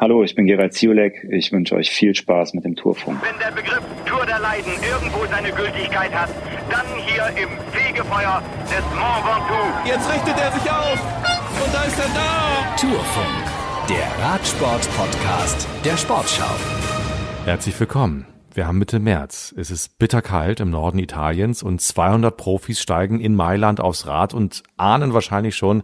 Hallo, ich bin Gerald Ziolek. Ich wünsche euch viel Spaß mit dem Tourfunk. Wenn der Begriff Tour der Leiden irgendwo seine Gültigkeit hat, dann hier im Fegefeuer des Mont Ventoux. Jetzt richtet er sich auf und da ist er da. Tourfunk, der Radsport-Podcast der Sportschau. Herzlich willkommen. Wir haben Mitte März. Es ist bitterkalt im Norden Italiens und 200 Profis steigen in Mailand aufs Rad und ahnen wahrscheinlich schon,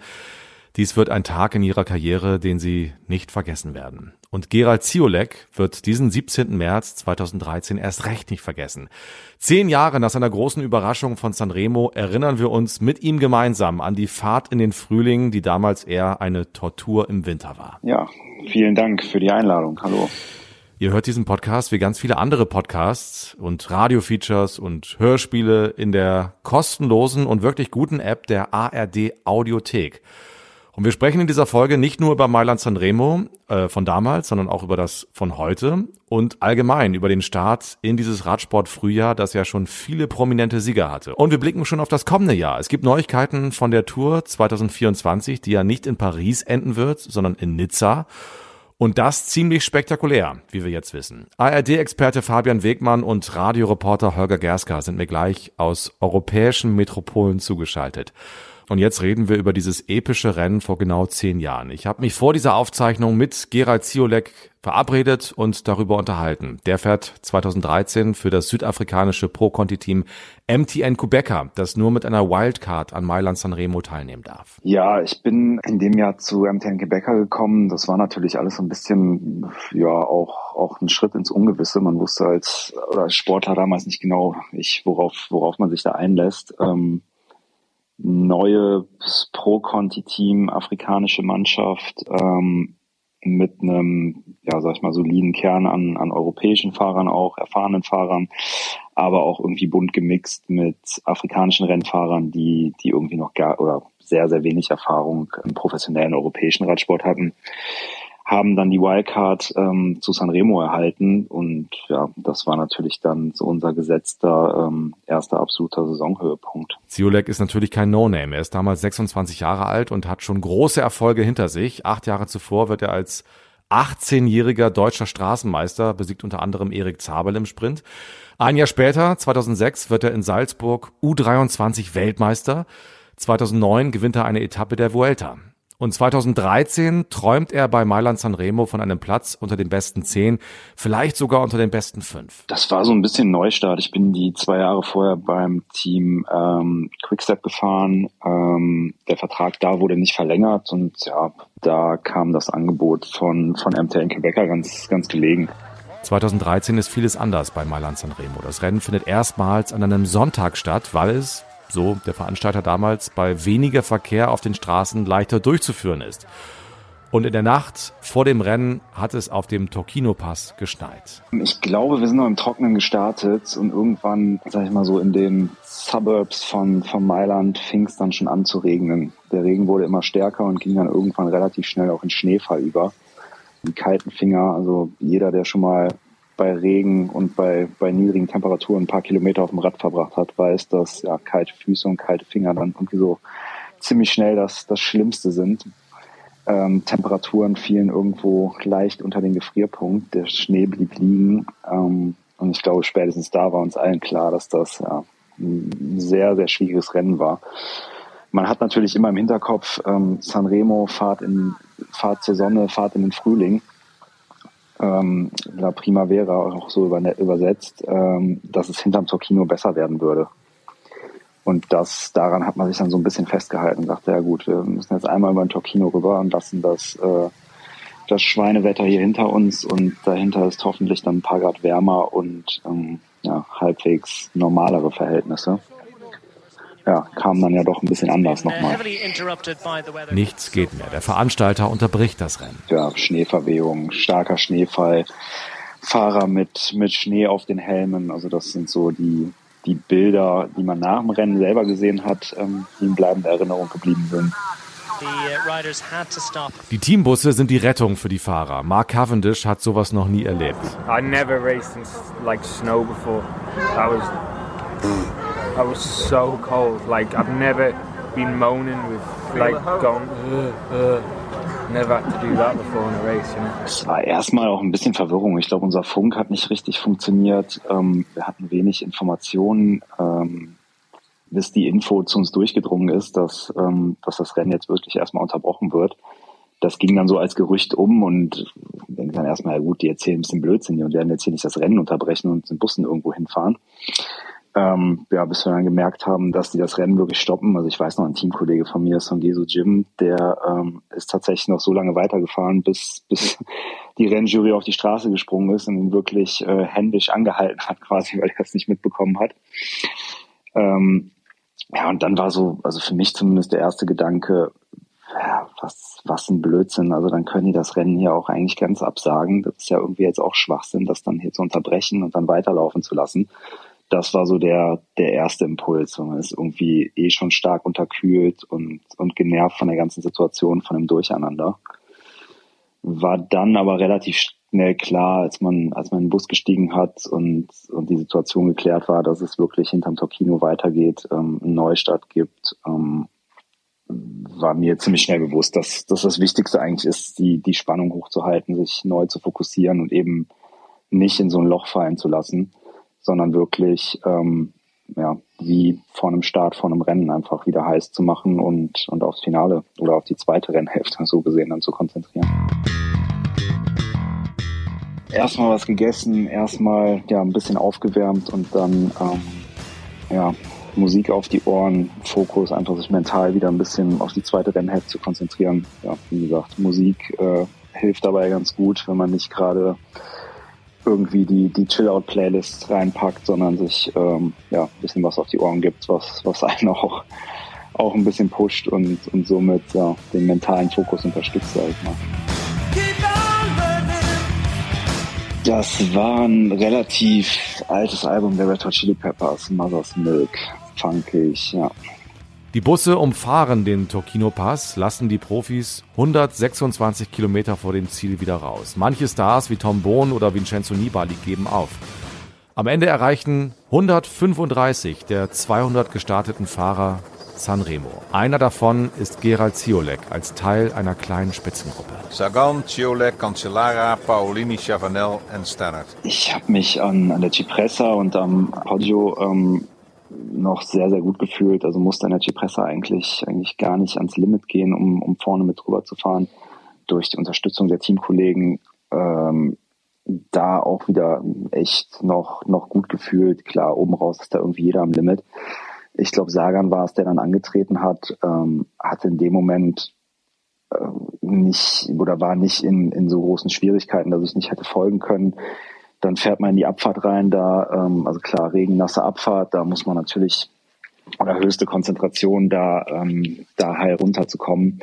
dies wird ein Tag in ihrer Karriere, den sie nicht vergessen werden. Und Gerald Ziolek wird diesen 17. März 2013 erst recht nicht vergessen. Zehn Jahre nach seiner großen Überraschung von Sanremo erinnern wir uns mit ihm gemeinsam an die Fahrt in den Frühling, die damals eher eine Tortur im Winter war. Ja, vielen Dank für die Einladung. Hallo. Ihr hört diesen Podcast wie ganz viele andere Podcasts und Radiofeatures und Hörspiele in der kostenlosen und wirklich guten App der ARD Audiothek. Und wir sprechen in dieser Folge nicht nur über Mailand Sanremo äh, von damals, sondern auch über das von heute und allgemein über den Start in dieses Radsport-Frühjahr, das ja schon viele prominente Sieger hatte. Und wir blicken schon auf das kommende Jahr. Es gibt Neuigkeiten von der Tour 2024, die ja nicht in Paris enden wird, sondern in Nizza. Und das ziemlich spektakulär, wie wir jetzt wissen. ARD-Experte Fabian Wegmann und Radioreporter Holger Gerska sind mir gleich aus europäischen Metropolen zugeschaltet. Und jetzt reden wir über dieses epische Rennen vor genau zehn Jahren. Ich habe mich vor dieser Aufzeichnung mit Gerald Ziolek verabredet und darüber unterhalten. Der fährt 2013 für das südafrikanische Pro-Conti-Team MTN Quebecer, das nur mit einer Wildcard an Mailand Sanremo teilnehmen darf. Ja, ich bin in dem Jahr zu MTN Quebecer gekommen. Das war natürlich alles so ein bisschen, ja, auch, auch ein Schritt ins Ungewisse. Man wusste als, oder als Sportler damals nicht genau, ich, worauf, worauf man sich da einlässt. Ähm, neues Pro-Conti-Team, afrikanische Mannschaft ähm, mit einem, ja, sag ich mal, soliden Kern an, an europäischen Fahrern auch, erfahrenen Fahrern, aber auch irgendwie bunt gemixt mit afrikanischen Rennfahrern, die, die irgendwie noch gar oder sehr, sehr wenig Erfahrung im professionellen europäischen Radsport hatten haben dann die Wildcard ähm, zu Sanremo erhalten und ja, das war natürlich dann so unser gesetzter ähm, erster absoluter Saisonhöhepunkt. Ziolek ist natürlich kein No-Name. Er ist damals 26 Jahre alt und hat schon große Erfolge hinter sich. Acht Jahre zuvor wird er als 18-jähriger deutscher Straßenmeister, besiegt unter anderem Erik Zabel im Sprint. Ein Jahr später, 2006, wird er in Salzburg U23 Weltmeister. 2009 gewinnt er eine Etappe der Vuelta. Und 2013 träumt er bei Mailand Sanremo von einem Platz unter den besten zehn, vielleicht sogar unter den besten fünf. Das war so ein bisschen Neustart. Ich bin die zwei Jahre vorher beim Team ähm, Quickstep gefahren. Ähm, der Vertrag da wurde nicht verlängert und ja, da kam das Angebot von, von MTN Quebecer ganz, ganz gelegen. 2013 ist vieles anders bei Mailand Sanremo. Das Rennen findet erstmals an einem Sonntag statt, weil es so der Veranstalter damals, bei weniger Verkehr auf den Straßen leichter durchzuführen ist. Und in der Nacht vor dem Rennen hat es auf dem Tokino-Pass geschneit. Ich glaube, wir sind noch im Trockenen gestartet und irgendwann, sag ich mal so, in den Suburbs von, von Mailand fing es dann schon an zu regnen. Der Regen wurde immer stärker und ging dann irgendwann relativ schnell auch in Schneefall über. Die kalten Finger, also jeder, der schon mal bei Regen und bei, bei niedrigen Temperaturen ein paar Kilometer auf dem Rad verbracht hat, weiß, dass ja, kalte Füße und kalte Finger dann irgendwie so ziemlich schnell das, das Schlimmste sind. Ähm, Temperaturen fielen irgendwo leicht unter den Gefrierpunkt, der Schnee blieb liegen. Ähm, und ich glaube, spätestens da war uns allen klar, dass das ja, ein sehr, sehr schwieriges Rennen war. Man hat natürlich immer im Hinterkopf ähm, Sanremo, Fahrt, in, Fahrt zur Sonne, Fahrt in den Frühling ähm, La Primavera auch so übersetzt, ähm, dass es hinterm Torquino besser werden würde. Und das, daran hat man sich dann so ein bisschen festgehalten und dachte, ja gut, wir müssen jetzt einmal über den Torquino rüber und lassen das, äh, das Schweinewetter hier hinter uns und dahinter ist hoffentlich dann ein paar Grad wärmer und ähm, ja, halbwegs normalere Verhältnisse ja, kam dann ja doch ein bisschen anders nochmal. Nichts geht mehr. Der Veranstalter unterbricht das Rennen. Ja, Schneeverwehung, starker Schneefall, Fahrer mit, mit Schnee auf den Helmen. Also das sind so die, die Bilder, die man nach dem Rennen selber gesehen hat, ähm, die in bleibender Erinnerung geblieben sind. Uh, die Teambusse sind die Rettung für die Fahrer. Mark Cavendish hat sowas noch nie erlebt. I never raced in like snow before. That was I was so cold. Like I've never been moaning with like going. Uh, uh. never had to do that before in a race, you know. Es war erstmal auch ein bisschen Verwirrung. Ich glaube, unser Funk hat nicht richtig funktioniert. Ähm, wir hatten wenig Informationen, ähm, bis die Info zu uns durchgedrungen ist, dass, ähm, dass das Rennen jetzt wirklich erstmal unterbrochen wird. Das ging dann so als Gerücht um und denke dann erstmal, ja gut, die erzählen ein bisschen Blödsinn und werden jetzt hier nicht das Rennen unterbrechen und den Bussen irgendwo hinfahren. Ähm, ja, bis wir dann gemerkt haben, dass die das Rennen wirklich stoppen. Also ich weiß noch, ein Teamkollege von mir, Songesu Jim, der ähm, ist tatsächlich noch so lange weitergefahren, bis, bis die Rennjury auf die Straße gesprungen ist und ihn wirklich äh, händisch angehalten hat, quasi, weil er es nicht mitbekommen hat. Ähm, ja, und dann war so, also für mich zumindest der erste Gedanke, ja, was, was ein Blödsinn. Also dann können die das Rennen hier auch eigentlich ganz absagen. Das ist ja irgendwie jetzt auch Schwachsinn, das dann hier zu unterbrechen und dann weiterlaufen zu lassen das war so der, der erste Impuls. Man ist irgendwie eh schon stark unterkühlt und, und genervt von der ganzen Situation, von dem Durcheinander. War dann aber relativ schnell klar, als man, als man in den Bus gestiegen hat und, und die Situation geklärt war, dass es wirklich hinterm Tokino weitergeht, ähm, einen Neustart gibt, ähm, war mir ziemlich schnell bewusst, dass, dass das Wichtigste eigentlich ist, die, die Spannung hochzuhalten, sich neu zu fokussieren und eben nicht in so ein Loch fallen zu lassen sondern wirklich ähm, ja, wie vor einem Start, vor einem Rennen einfach wieder heiß zu machen und, und aufs Finale oder auf die zweite Rennhälfte so gesehen dann zu konzentrieren. Erstmal was gegessen, erstmal ja ein bisschen aufgewärmt und dann ähm, ja, Musik auf die Ohren, Fokus, einfach sich mental wieder ein bisschen auf die zweite Rennhälfte zu konzentrieren. Ja, wie gesagt, Musik äh, hilft dabei ganz gut, wenn man nicht gerade irgendwie die, die Chill-Out-Playlist reinpackt, sondern sich ähm, ja, ein bisschen was auf die Ohren gibt, was, was einen auch, auch ein bisschen pusht und, und somit ja, den mentalen Fokus unterstützt, sag ich mal. Das war ein relativ altes Album der Red Hot Chili Peppers, Mother's Milk, funkig, ja. Die Busse umfahren den Tokino Pass, lassen die Profis 126 Kilometer vor dem Ziel wieder raus. Manche Stars wie Tom Bohn oder Vincenzo Nibali geben auf. Am Ende erreichen 135 der 200 gestarteten Fahrer Sanremo. Einer davon ist Gerald Ziolek als Teil einer kleinen Spitzengruppe. Sagan, Ziolek, Cancellara, Paolini, Chavanel und Stannard. Ich habe mich an, an der Cipressa und am Poggio ähm, noch sehr, sehr gut gefühlt. Also musste Energy Pressa eigentlich, eigentlich gar nicht ans Limit gehen, um, um vorne mit drüber zu fahren. Durch die Unterstützung der Teamkollegen ähm, da auch wieder echt noch, noch gut gefühlt. Klar, oben raus ist da irgendwie jeder am Limit. Ich glaube, Sagan war es, der dann angetreten hat, ähm, hatte in dem Moment äh, nicht oder war nicht in, in so großen Schwierigkeiten, dass ich nicht hätte folgen können. Dann fährt man in die Abfahrt rein, da, ähm, also klar, regennasse Abfahrt, da muss man natürlich oder höchste Konzentration, da, ähm, da heil runterzukommen.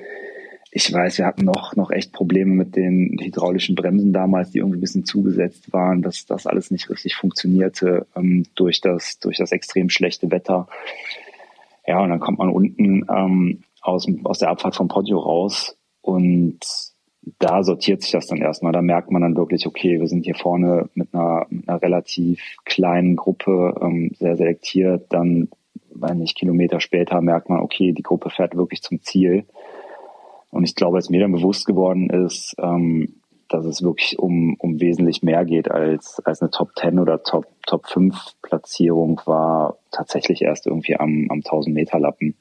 Ich weiß, wir hatten noch, noch echt Probleme mit den hydraulischen Bremsen damals, die irgendwie ein bisschen zugesetzt waren, dass das alles nicht richtig funktionierte ähm, durch, das, durch das extrem schlechte Wetter. Ja, und dann kommt man unten ähm, aus, aus der Abfahrt vom Podio raus und da sortiert sich das dann erstmal. Da merkt man dann wirklich, okay, wir sind hier vorne mit einer, mit einer relativ kleinen Gruppe ähm, sehr selektiert. Dann, wenn nicht Kilometer später, merkt man, okay, die Gruppe fährt wirklich zum Ziel. Und ich glaube, als mir dann bewusst geworden ist, ähm, dass es wirklich um, um wesentlich mehr geht als, als eine Top 10 oder Top, Top 5 Platzierung war tatsächlich erst irgendwie am, am 1000 Meter Lappen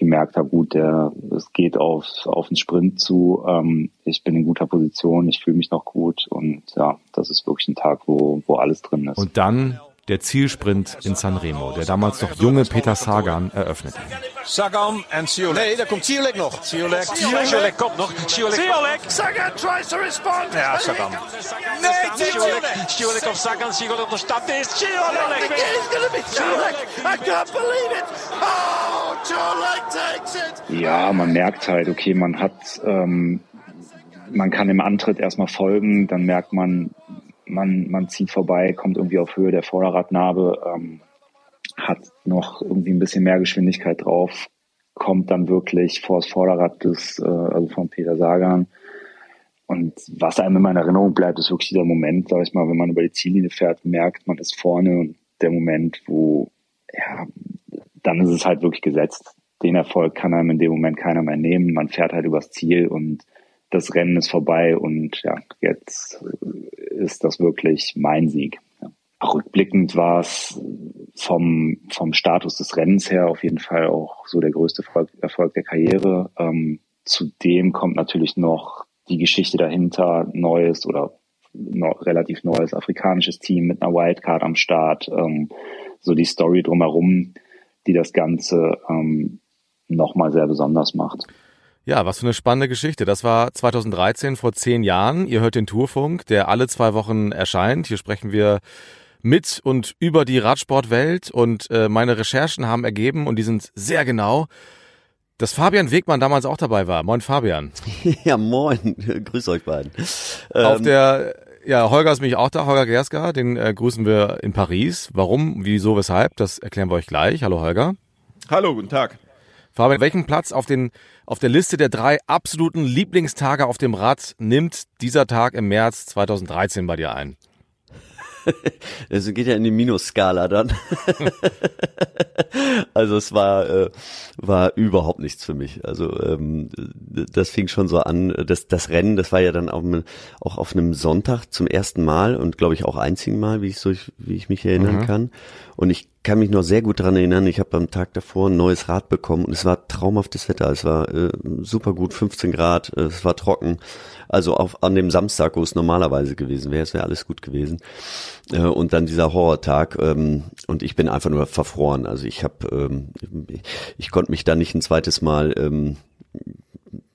gemerkt habe, gut, der, es geht auf, auf den Sprint zu. Ähm, ich bin in guter Position, ich fühle mich noch gut und ja, das ist wirklich ein Tag, wo, wo alles drin ist. Und dann der Zielsprint in Sanremo, der damals noch junge Peter Sagan eröffnete. Sagan en Ciolek. Nee, da kommt Ciolek noch. Ciolek. Ciolek kommt noch. Ciolek. Ciolek. Sagan tries to respond. Ja, Sagan. Nee, Ciolek. Ciolek of Sagan. Ciolek op de stad is. Ciolek. It's going to be Ciolek. I can't believe it. Oh, Ciolek takes it. Ja, man merkt halt, okay, man hat, ähm, man kann dem Antritt erstmal folgen, dann merkt man, man, man zieht vorbei, kommt irgendwie auf Höhe der Vorderradnabe, ähm, hat noch irgendwie ein bisschen mehr Geschwindigkeit drauf, kommt dann wirklich vor das Vorderrad des, äh, also von Peter Sagan. Und was einem immer in Erinnerung bleibt, ist wirklich dieser Moment, sag ich mal, wenn man über die Ziellinie fährt, merkt, man ist vorne und der Moment, wo, ja, dann ist es halt wirklich gesetzt. Den Erfolg kann einem in dem Moment keiner mehr nehmen. Man fährt halt übers Ziel und das Rennen ist vorbei und ja, jetzt ist das wirklich mein Sieg. Ja. Rückblickend war es vom, vom Status des Rennens her auf jeden Fall auch so der größte Erfolg, der Karriere. Ähm, zudem kommt natürlich noch die Geschichte dahinter, neues oder no, relativ neues afrikanisches Team mit einer Wildcard am Start, ähm, so die Story drumherum, die das Ganze ähm, nochmal sehr besonders macht. Ja, was für eine spannende Geschichte. Das war 2013, vor zehn Jahren. Ihr hört den Tourfunk, der alle zwei Wochen erscheint. Hier sprechen wir mit und über die Radsportwelt und äh, meine Recherchen haben ergeben und die sind sehr genau, dass Fabian Wegmann damals auch dabei war. Moin Fabian. Ja, moin. Grüß euch beiden. Auf ähm, der ja, Holger ist mich auch da, Holger Gerska, den äh, grüßen wir in Paris. Warum, wieso, weshalb, das erklären wir euch gleich. Hallo Holger. Hallo, guten Tag. Fabian, welchen Platz auf, den, auf der Liste der drei absoluten Lieblingstage auf dem Rad nimmt dieser Tag im März 2013 bei dir ein? Es geht ja in die Minusskala dann. also es war äh, war überhaupt nichts für mich. Also ähm, das fing schon so an. Das das Rennen, das war ja dann auch, auch auf einem Sonntag zum ersten Mal und glaube ich auch einzigen Mal, wie ich so wie ich mich erinnern mhm. kann. Und ich kann mich noch sehr gut dran erinnern. Ich habe am Tag davor ein neues Rad bekommen und es war traumhaftes Wetter. Es war äh, super gut, 15 Grad, äh, es war trocken. Also auf, an dem Samstag, wo es normalerweise gewesen wäre, es wäre alles gut gewesen. Äh, und dann dieser Horrortag ähm, und ich bin einfach nur verfroren. Also ich habe, ähm, ich, ich konnte mich da nicht ein zweites Mal ähm,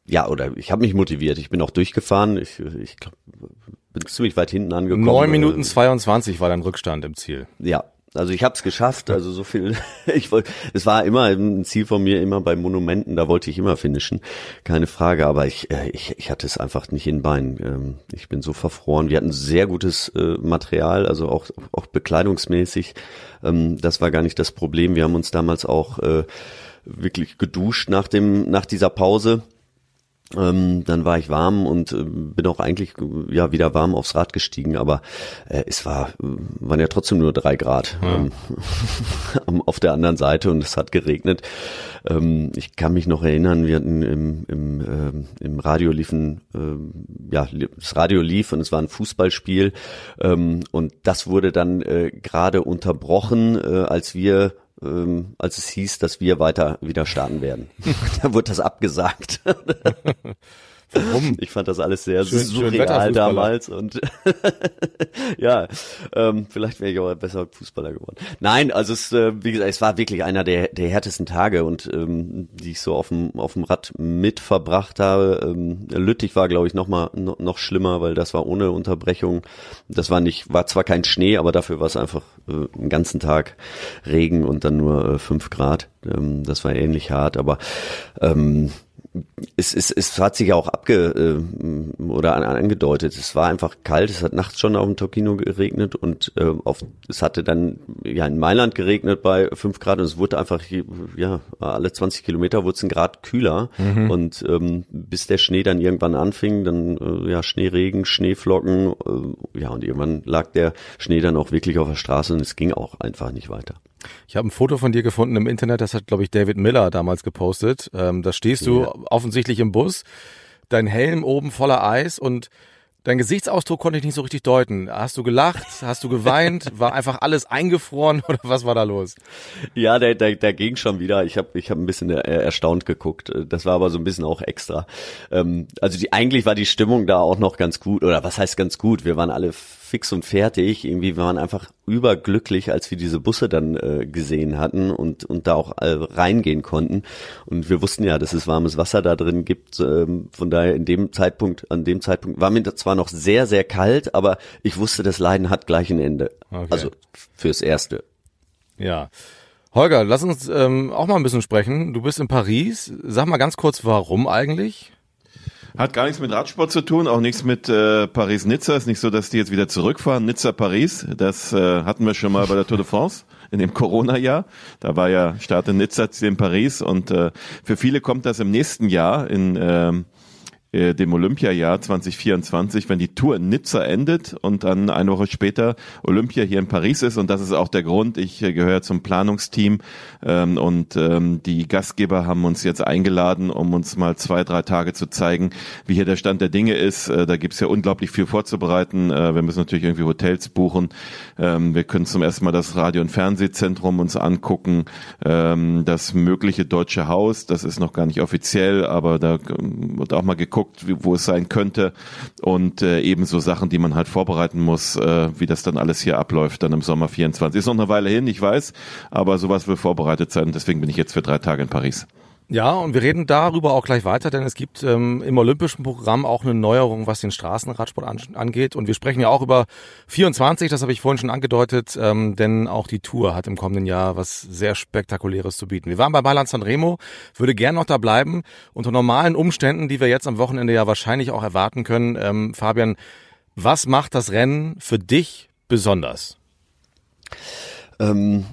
ja, oder ich habe mich motiviert. Ich bin auch durchgefahren. Ich, ich glaub, bin ziemlich weit hinten angekommen. 9 Minuten 22 war dein Rückstand im Ziel. Ja, also ich habe es geschafft, also so viel. Ich wollte, es war immer ein Ziel von mir, immer bei Monumenten, da wollte ich immer finishen, keine Frage. Aber ich, äh, ich, ich hatte es einfach nicht in Beinen. Ähm, ich bin so verfroren. Wir hatten sehr gutes äh, Material, also auch auch bekleidungsmäßig. Ähm, das war gar nicht das Problem. Wir haben uns damals auch äh, wirklich geduscht nach dem nach dieser Pause ähm, dann war ich warm und äh, bin auch eigentlich ja wieder warm aufs Rad gestiegen, aber äh, es war waren ja trotzdem nur drei Grad ja. ähm, auf der anderen Seite und es hat geregnet. Ähm, ich kann mich noch erinnern, wir hatten im, im, äh, im Radio liefen äh, ja das Radio lief und es war ein Fußballspiel ähm, und das wurde dann äh, gerade unterbrochen, äh, als wir ähm, als es hieß, dass wir weiter wieder starten werden. da wurde das abgesagt. Warum? Ich fand das alles sehr schön, surreal schön damals und ja, ähm, vielleicht wäre ich aber besser Fußballer geworden. Nein, also es, äh, wie gesagt, es war wirklich einer der, der härtesten Tage und ähm, die ich so auf dem auf dem Rad mit verbracht habe. Ähm, Lüttich war, glaube ich, noch mal no, noch schlimmer, weil das war ohne Unterbrechung. Das war nicht, war zwar kein Schnee, aber dafür war es einfach äh, einen ganzen Tag Regen und dann nur äh, fünf Grad. Ähm, das war ähnlich hart, aber ähm, es, es, es hat sich ja auch abge äh, oder an, angedeutet. Es war einfach kalt. Es hat nachts schon auf dem Tokino geregnet und äh, auf, es hatte dann ja in Mailand geregnet bei fünf Grad und es wurde einfach ja alle 20 Kilometer wurde es ein Grad kühler mhm. und ähm, bis der Schnee dann irgendwann anfing, dann äh, ja Schneeregen, Schneeflocken, äh, ja und irgendwann lag der Schnee dann auch wirklich auf der Straße und es ging auch einfach nicht weiter. Ich habe ein Foto von dir gefunden im Internet, das hat, glaube ich, David Miller damals gepostet. Ähm, da stehst du ja. offensichtlich im Bus, dein Helm oben voller Eis und Dein Gesichtsausdruck konnte ich nicht so richtig deuten. Hast du gelacht? Hast du geweint? War einfach alles eingefroren oder was war da los? Ja, der, der, der ging schon wieder. Ich habe ich hab ein bisschen erstaunt geguckt. Das war aber so ein bisschen auch extra. Ähm, also die, eigentlich war die Stimmung da auch noch ganz gut. Oder was heißt ganz gut? Wir waren alle fix und fertig. Irgendwie waren einfach überglücklich, als wir diese Busse dann äh, gesehen hatten und, und da auch äh, reingehen konnten. Und wir wussten ja, dass es warmes Wasser da drin gibt. Ähm, von daher in dem Zeitpunkt, an dem Zeitpunkt war mir zwar noch sehr, sehr kalt, aber ich wusste, das Leiden hat gleich ein Ende. Okay. Also fürs Erste. Ja. Holger, lass uns ähm, auch mal ein bisschen sprechen. Du bist in Paris. Sag mal ganz kurz, warum eigentlich? Hat gar nichts mit Radsport zu tun, auch nichts mit äh, Paris-Nizza. Ist nicht so, dass die jetzt wieder zurückfahren. Nizza-Paris, das äh, hatten wir schon mal bei der Tour de France in dem Corona-Jahr. Da war ja Start in Nizza, in Paris und äh, für viele kommt das im nächsten Jahr in ähm, äh, dem Olympiajahr 2024, wenn die Tour in Nizza endet und dann eine Woche später Olympia hier in Paris ist. Und das ist auch der Grund. Ich äh, gehöre zum Planungsteam ähm, und ähm, die Gastgeber haben uns jetzt eingeladen, um uns mal zwei, drei Tage zu zeigen, wie hier der Stand der Dinge ist. Äh, da gibt's ja unglaublich viel vorzubereiten. Äh, wir müssen natürlich irgendwie Hotels buchen. Ähm, wir können zum ersten Mal das Radio- und Fernsehzentrum uns angucken. Ähm, das mögliche Deutsche Haus, das ist noch gar nicht offiziell, aber da ähm, wird auch mal geguckt, wie, wo es sein könnte. Und äh, ebenso Sachen, die man halt vorbereiten muss, äh, wie das dann alles hier abläuft, dann im Sommer 24. Ist noch eine Weile hin, ich weiß, aber sowas will vorbereitet sein. Deswegen bin ich jetzt für drei Tage in Paris. Ja, und wir reden darüber auch gleich weiter, denn es gibt ähm, im olympischen Programm auch eine Neuerung, was den Straßenradsport an, angeht. Und wir sprechen ja auch über 24, das habe ich vorhin schon angedeutet, ähm, denn auch die Tour hat im kommenden Jahr was sehr Spektakuläres zu bieten. Wir waren bei Mailand Sanremo, würde gern noch da bleiben. Unter normalen Umständen, die wir jetzt am Wochenende ja wahrscheinlich auch erwarten können. Ähm, Fabian, was macht das Rennen für dich besonders? Ähm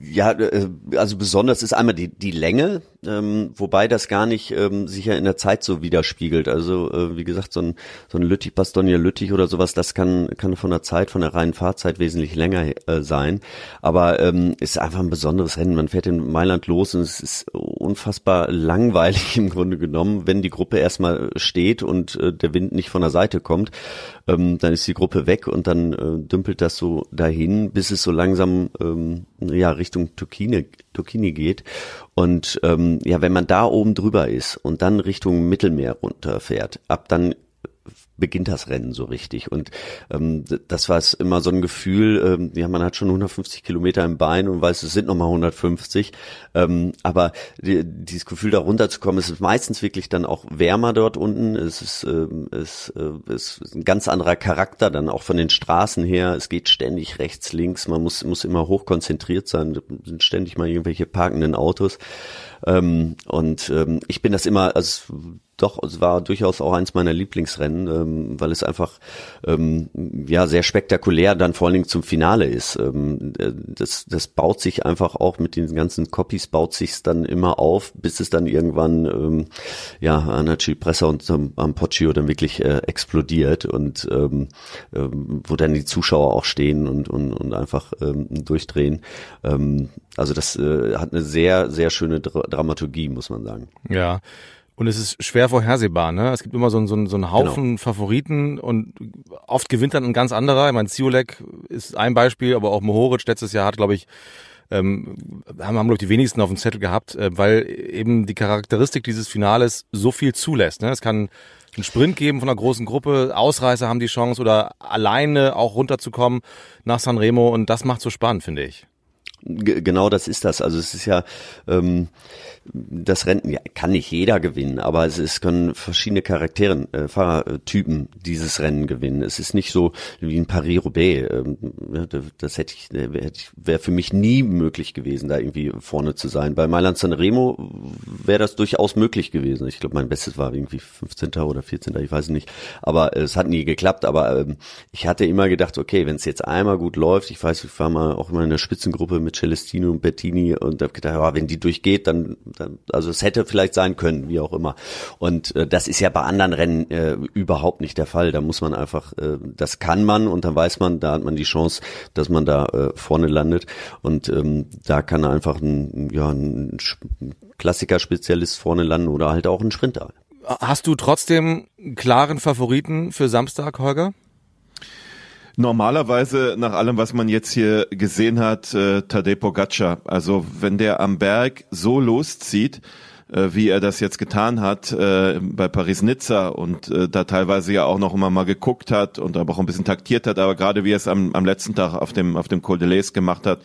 ja, äh, also besonders ist einmal die, die Länge, ähm, wobei das gar nicht ähm, sich ja in der Zeit so widerspiegelt. Also äh, wie gesagt, so ein, so ein Lüttich, Bastogne Lüttich oder sowas, das kann, kann von der Zeit, von der reinen Fahrzeit wesentlich länger äh, sein. Aber ähm, ist einfach ein besonderes Rennen. Man fährt in Mailand los und es ist unfassbar langweilig im Grunde genommen, wenn die Gruppe erstmal steht und äh, der Wind nicht von der Seite kommt. Ähm, dann ist die Gruppe weg und dann äh, dümpelt das so dahin, bis es so langsam ähm, ja Richtung Turkini, Turkini geht. Und ähm, ja, wenn man da oben drüber ist und dann Richtung Mittelmeer runterfährt, ab dann beginnt das Rennen so richtig. Und ähm, das war es immer so ein Gefühl, ähm, ja, man hat schon 150 Kilometer im Bein und weiß, es sind nochmal 150. Ähm, aber die, dieses Gefühl, da runterzukommen, es ist meistens wirklich dann auch wärmer dort unten. Es ist, ähm, es, äh, es ist ein ganz anderer Charakter, dann auch von den Straßen her. Es geht ständig rechts, links. Man muss, muss immer hoch konzentriert sein. Sind ständig mal irgendwelche parkenden Autos. Ähm, und ähm, ich bin das immer, also doch, es war durchaus auch eins meiner Lieblingsrennen, ähm, weil es einfach ähm, ja sehr spektakulär dann vor allen Dingen zum Finale ist. Ähm, äh, das, das baut sich einfach auch mit den ganzen Copies baut sich dann immer auf, bis es dann irgendwann ähm, ja an der Cipressa und am, am Poggio dann wirklich äh, explodiert und ähm, ähm, wo dann die Zuschauer auch stehen und und, und einfach ähm, durchdrehen. Ähm, also das äh, hat eine sehr sehr schöne Dra Dramaturgie, muss man sagen. Ja. Und es ist schwer vorhersehbar, ne? Es gibt immer so, einen, so einen Haufen genau. Favoriten und oft gewinnt dann ein ganz anderer. Ich meine, Ziolek ist ein Beispiel, aber auch Mohoric letztes Jahr hat, glaube ich, ähm, haben, haben glaube ich, die wenigsten auf dem Zettel gehabt, äh, weil eben die Charakteristik dieses Finales so viel zulässt. Ne? Es kann einen Sprint geben von einer großen Gruppe, Ausreißer haben die Chance oder alleine auch runterzukommen nach Sanremo und das macht so spannend, finde ich. Genau das ist das. Also es ist ja ähm, das Rennen ja, kann nicht jeder gewinnen, aber es, es können verschiedene Charakteren, äh, Fahrertypen dieses Rennen gewinnen. Es ist nicht so wie ein Paris-Roubaix. Ähm, das hätte ich, äh, wäre für mich nie möglich gewesen, da irgendwie vorne zu sein. Bei Mailand Sanremo wäre das durchaus möglich gewesen. Ich glaube, mein Bestes war irgendwie 15. oder 14. Ich weiß nicht. Aber es hat nie geklappt. Aber ähm, ich hatte immer gedacht, okay, wenn es jetzt einmal gut läuft, ich weiß, ich war mal auch mal in der Spitzengruppe mit Celestino und Bettini und habe gedacht, ja, wenn die durchgeht, dann also es hätte vielleicht sein können, wie auch immer. Und äh, das ist ja bei anderen Rennen äh, überhaupt nicht der Fall. Da muss man einfach, äh, das kann man und dann weiß man, da hat man die Chance, dass man da äh, vorne landet. Und ähm, da kann einfach ein, ja, ein Klassiker-Spezialist vorne landen oder halt auch ein Sprinter. Hast du trotzdem klaren Favoriten für Samstag, Holger? Normalerweise, nach allem, was man jetzt hier gesehen hat, äh, Tadej Pogacar. Also wenn der am Berg so loszieht, äh, wie er das jetzt getan hat äh, bei Paris-Nizza und äh, da teilweise ja auch noch immer mal geguckt hat und aber auch ein bisschen taktiert hat, aber gerade wie er es am, am letzten Tag auf dem auf dem Col de Lace gemacht hat,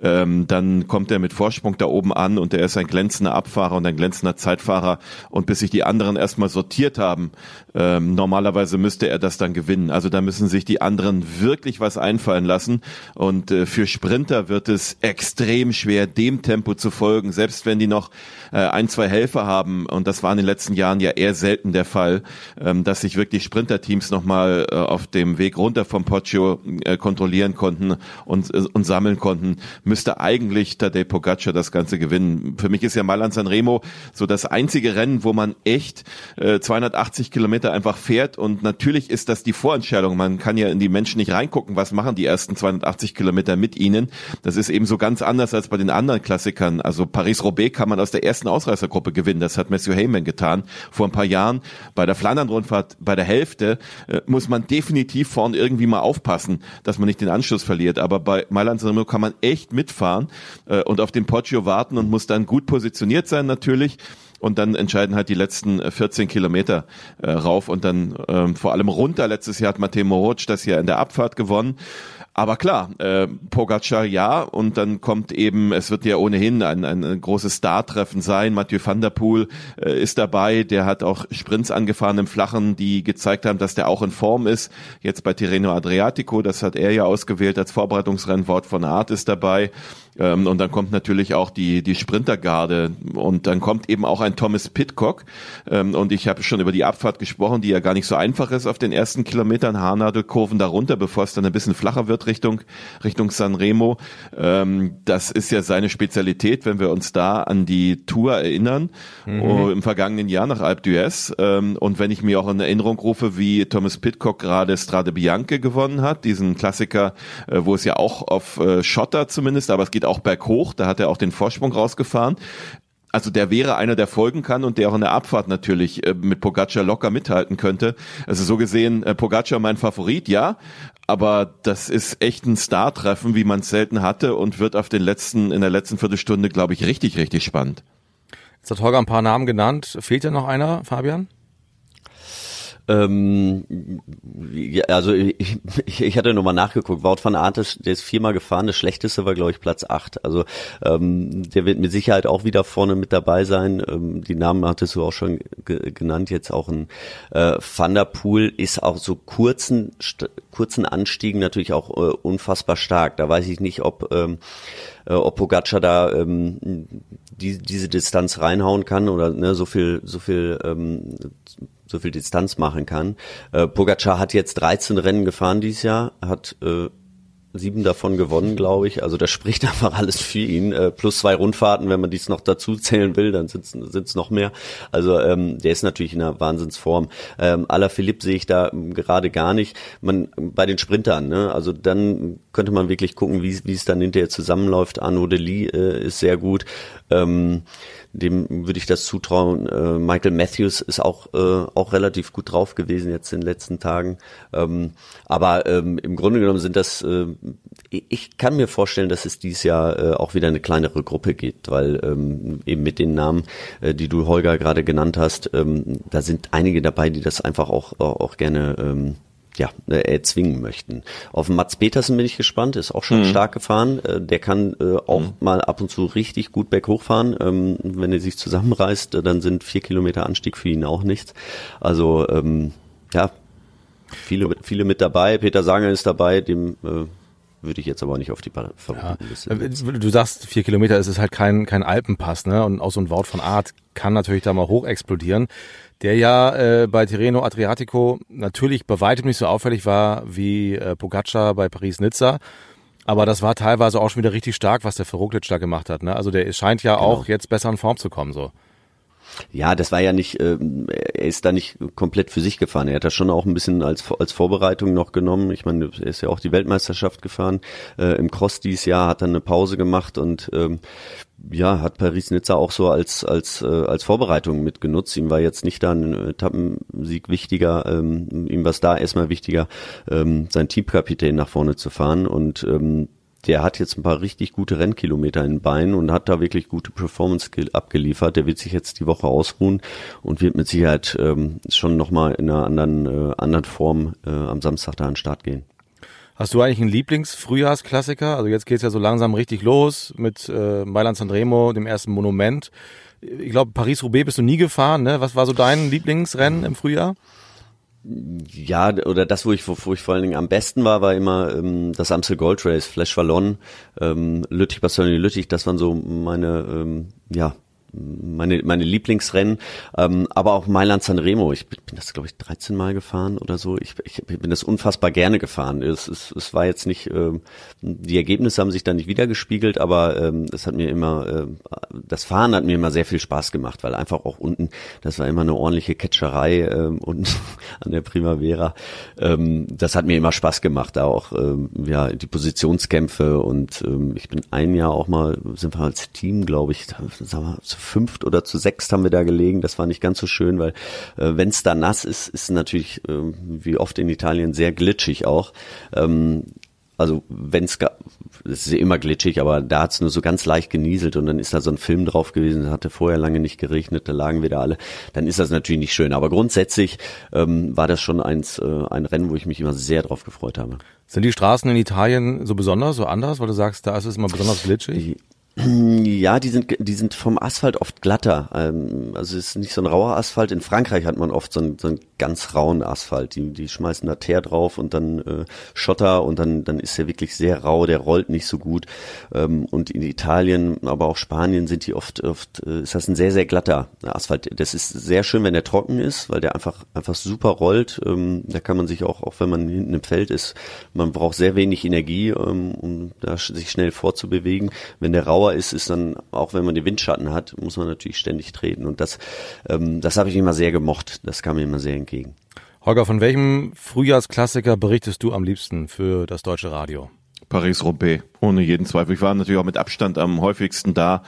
ähm, dann kommt er mit Vorsprung da oben an und er ist ein glänzender Abfahrer und ein glänzender Zeitfahrer. Und bis sich die anderen erstmal sortiert haben, ähm, normalerweise müsste er das dann gewinnen. Also da müssen sich die anderen wirklich was einfallen lassen. Und äh, für Sprinter wird es extrem schwer, dem Tempo zu folgen, selbst wenn die noch äh, ein, zwei Helfer haben und das war in den letzten Jahren ja eher selten der Fall, ähm, dass sich wirklich Sprinterteams nochmal äh, auf dem Weg runter vom Poggio äh, kontrollieren konnten und, äh, und sammeln konnten, müsste eigentlich Tadej Pogacar das Ganze gewinnen. Für mich ist ja Mailand Sanremo so das einzige Rennen, wo man echt äh, 280 Kilometer einfach fährt und natürlich ist das die Vorentscheidung. Man kann ja in die Menschen nicht reingucken, was machen die ersten 280 Kilometer mit ihnen. Das ist eben so ganz anders als bei den anderen Klassikern. Also Paris-Roubaix kann man aus der ersten Ausreißergruppe gewinnen. Das hat Matthew Heyman getan vor ein paar Jahren. Bei der Flandern-Rundfahrt, bei der Hälfte, äh, muss man definitiv vorn irgendwie mal aufpassen, dass man nicht den Anschluss verliert. Aber bei Mailand Sanremo kann man echt mitfahren äh, und auf den Poggio warten und muss dann gut positioniert sein natürlich und dann entscheiden halt die letzten 14 Kilometer äh, rauf und dann ähm, vor allem runter. Letztes Jahr hat Matej Moroc das ja in der Abfahrt gewonnen. Aber klar, äh, Pogacar ja und dann kommt eben, es wird ja ohnehin ein, ein großes Star-Treffen sein. Mathieu van der Poel äh, ist dabei, der hat auch Sprints angefahren im Flachen, die gezeigt haben, dass der auch in Form ist. Jetzt bei Tirreno Adriatico, das hat er ja ausgewählt als Vorbereitungsrennwort von Art ist dabei. Ähm, und dann kommt natürlich auch die, die Sprintergarde und dann kommt eben auch ein Thomas Pitcock. Ähm, und ich habe schon über die Abfahrt gesprochen, die ja gar nicht so einfach ist auf den ersten Kilometern, Haarnadelkurven darunter, bevor es dann ein bisschen flacher wird Richtung, Richtung Sanremo. Ähm, das ist ja seine Spezialität, wenn wir uns da an die Tour erinnern, mhm. oh, im vergangenen Jahr nach Alpe d'Huez. Ähm, und wenn ich mir auch in Erinnerung rufe, wie Thomas Pitcock gerade Strade Bianche gewonnen hat, diesen Klassiker, äh, wo es ja auch auf äh, Schotter zumindest, aber es geht geht auch berghoch, da hat er auch den Vorsprung rausgefahren. Also der wäre einer, der folgen kann und der auch in der Abfahrt natürlich äh, mit Pogacar locker mithalten könnte. Also so gesehen, äh, Pogacar mein Favorit, ja, aber das ist echt ein Star-Treffen, wie man es selten hatte und wird auf den letzten, in der letzten Viertelstunde, glaube ich, richtig, richtig spannend. Jetzt hat Holger ein paar Namen genannt. Fehlt ja noch einer, Fabian? Ähm, also ich, ich hatte nochmal nachgeguckt. Wout van Aert, der ist viermal gefahren. Das schlechteste war, glaube ich, Platz acht. Also ähm, der wird mit Sicherheit auch wieder vorne mit dabei sein. Ähm, die Namen hattest du auch schon genannt. Jetzt auch ein äh, Van der Poel ist auch so kurzen kurzen Anstiegen natürlich auch äh, unfassbar stark. Da weiß ich nicht, ob ähm, äh, ob Pogacar da ähm, die, diese Distanz reinhauen kann oder ne, so viel so viel ähm, so viel Distanz machen kann. Äh, Pogacar hat jetzt 13 Rennen gefahren dieses Jahr, hat äh, sieben davon gewonnen, glaube ich. Also das spricht einfach alles für ihn. Äh, plus zwei Rundfahrten, wenn man dies noch dazu zählen will, dann sind es noch mehr. Also ähm, der ist natürlich in einer Wahnsinnsform. Ähm, Ala Philipp sehe ich da gerade gar nicht. Man bei den Sprintern, ne? Also dann könnte man wirklich gucken, wie es dann hinterher zusammenläuft. Arnaud Delis äh, ist sehr gut. Ähm, dem würde ich das zutrauen. Äh, Michael Matthews ist auch, äh, auch relativ gut drauf gewesen jetzt in den letzten Tagen. Ähm, aber ähm, im Grunde genommen sind das, äh, ich kann mir vorstellen, dass es dieses Jahr äh, auch wieder eine kleinere Gruppe gibt, weil ähm, eben mit den Namen, äh, die du Holger gerade genannt hast, ähm, da sind einige dabei, die das einfach auch, auch gerne ähm, ja, äh, erzwingen möchten. Auf Mats Petersen bin ich gespannt, ist auch schon mhm. stark gefahren. Äh, der kann äh, auch mhm. mal ab und zu richtig gut berghoch fahren. Ähm, wenn er sich zusammenreißt, dann sind vier Kilometer Anstieg für ihn auch nichts. Also ähm, ja, viele, viele mit dabei. Peter Sanger ist dabei, dem würde ich jetzt aber nicht auf die Favoritenliste. Ja. Du sagst, vier Kilometer ist es halt kein, kein Alpenpass, ne? Und auch so ein Wort von Art kann natürlich da mal hoch explodieren der ja äh, bei Tirreno Adriatico natürlich bei weitem nicht so auffällig war wie äh, Pogacar bei Paris-Nizza. Aber das war teilweise auch schon wieder richtig stark, was der Verroglic da gemacht hat. Ne? Also der scheint ja genau. auch jetzt besser in Form zu kommen. so. Ja, das war ja nicht, äh, er ist da nicht komplett für sich gefahren. Er hat das schon auch ein bisschen als, als Vorbereitung noch genommen. Ich meine, er ist ja auch die Weltmeisterschaft gefahren. Äh, Im Cross dieses Jahr hat er eine Pause gemacht und ähm, ja, hat Paris-Nizza auch so als, als, äh, als Vorbereitung mitgenutzt. Ihm war jetzt nicht da ein Etappensieg wichtiger, ähm, ihm war es da erstmal wichtiger, ähm, sein Teamkapitän nach vorne zu fahren und ähm, der hat jetzt ein paar richtig gute Rennkilometer in den Beinen und hat da wirklich gute Performance abgeliefert. Der wird sich jetzt die Woche ausruhen und wird mit Sicherheit ähm, schon nochmal in einer anderen, äh, anderen Form äh, am Samstag da an den Start gehen. Hast du eigentlich einen Lieblingsfrühjahrsklassiker? Also jetzt geht's ja so langsam richtig los mit äh, Mailand Sanremo, dem ersten Monument. Ich glaube, Paris-Roubaix bist du nie gefahren, ne? Was war so dein Lieblingsrennen im Frühjahr? Ja, oder das, wo ich, wo, wo ich vor allen Dingen am besten war, war immer ähm, das Amstel Gold Race, Flash Wallon, ähm, Lüttich, Bastogne Lüttich, das waren so meine, ähm, ja, meine, meine Lieblingsrennen, ähm, aber auch Mailand Sanremo. Ich bin, das, glaube ich, 13 Mal gefahren oder so. Ich, ich bin das unfassbar gerne gefahren. Es, es, es war jetzt nicht, ähm, die Ergebnisse haben sich da nicht wiedergespiegelt, aber ähm, es hat mir immer, äh, das Fahren hat mir immer sehr viel Spaß gemacht, weil einfach auch unten, das war immer eine ordentliche Catcherei ähm, und an der Primavera. Ähm, das hat mir immer Spaß gemacht, da auch ähm, ja die Positionskämpfe und ähm, ich bin ein Jahr auch mal, sind wir als Team, glaube ich, wir, zu fünft oder zu sechst haben wir da gelegen. Das war nicht ganz so schön, weil äh, wenn es da nass ist, ist natürlich äh, wie oft in Italien sehr glitschig auch. Ähm, also wenn es es ist immer glitschig, aber da hat es nur so ganz leicht genieselt und dann ist da so ein Film drauf gewesen, hatte vorher lange nicht geregnet, da lagen wir da alle, dann ist das natürlich nicht schön. Aber grundsätzlich ähm, war das schon eins, äh, ein Rennen, wo ich mich immer sehr drauf gefreut habe. Sind die Straßen in Italien so besonders, so anders, weil du sagst, da ist es immer besonders glitschig? Ja, die sind, die sind vom Asphalt oft glatter. Ähm, also es ist nicht so ein rauer Asphalt. In Frankreich hat man oft so einen, so einen ganz rauen Asphalt. Die, die schmeißen da Teer drauf und dann äh, Schotter und dann, dann ist der wirklich sehr rau, der rollt nicht so gut. Ähm, und in Italien, aber auch Spanien sind die oft, oft äh, ist das ein sehr, sehr glatter Asphalt. Das ist sehr schön, wenn der trocken ist, weil der einfach, einfach super rollt. Ähm, da kann man sich auch, auch wenn man hinten im Feld ist, man braucht sehr wenig Energie, um da sich schnell vorzubewegen. Wenn der rau Dauer ist, ist dann, auch wenn man die Windschatten hat, muss man natürlich ständig treten. Und das, ähm, das habe ich immer sehr gemocht. Das kam mir immer sehr entgegen. Holger, von welchem Frühjahrsklassiker berichtest du am liebsten für das deutsche Radio? Paris-Roubaix, ohne jeden Zweifel. Ich war natürlich auch mit Abstand am häufigsten da.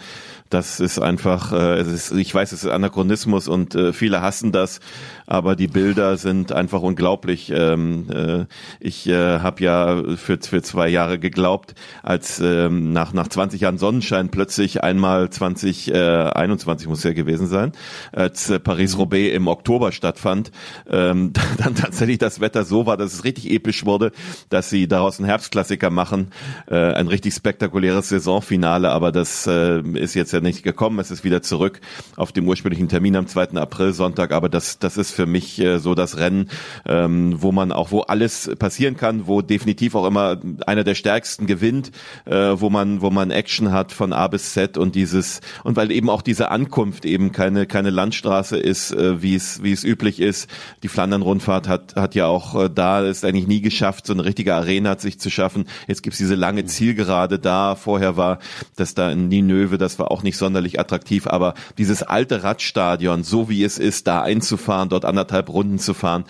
Das ist einfach, äh, es ist, ich weiß, es ist Anachronismus und äh, viele hassen das, aber die Bilder sind einfach unglaublich. Ähm, äh, ich äh, habe ja für, für zwei Jahre geglaubt, als ähm, nach, nach 20 Jahren Sonnenschein plötzlich einmal 2021 äh, muss ja gewesen sein, als äh, Paris-Roubaix im Oktober stattfand, ähm, dann tatsächlich das Wetter so war, dass es richtig episch wurde, dass sie daraus einen Herbstklassiker machen, äh, ein richtig spektakuläres Saisonfinale, aber das äh, ist jetzt ja nicht gekommen. Es ist wieder zurück auf dem ursprünglichen Termin am 2. April Sonntag. Aber das, das ist für mich äh, so das Rennen, ähm, wo man auch, wo alles passieren kann, wo definitiv auch immer einer der stärksten gewinnt, äh, wo man, wo man Action hat von A bis Z und dieses, und weil eben auch diese Ankunft eben keine, keine Landstraße ist, äh, wie es, wie es üblich ist. Die Flandern-Rundfahrt hat, hat ja auch äh, da ist eigentlich nie geschafft, so eine richtige Arena sich zu schaffen. Jetzt gibt's diese lange Zielgerade da. Vorher war das da in Ninöve, das war auch nicht sonderlich attraktiv, aber dieses alte Radstadion, so wie es ist, da einzufahren, dort anderthalb Runden zu fahren,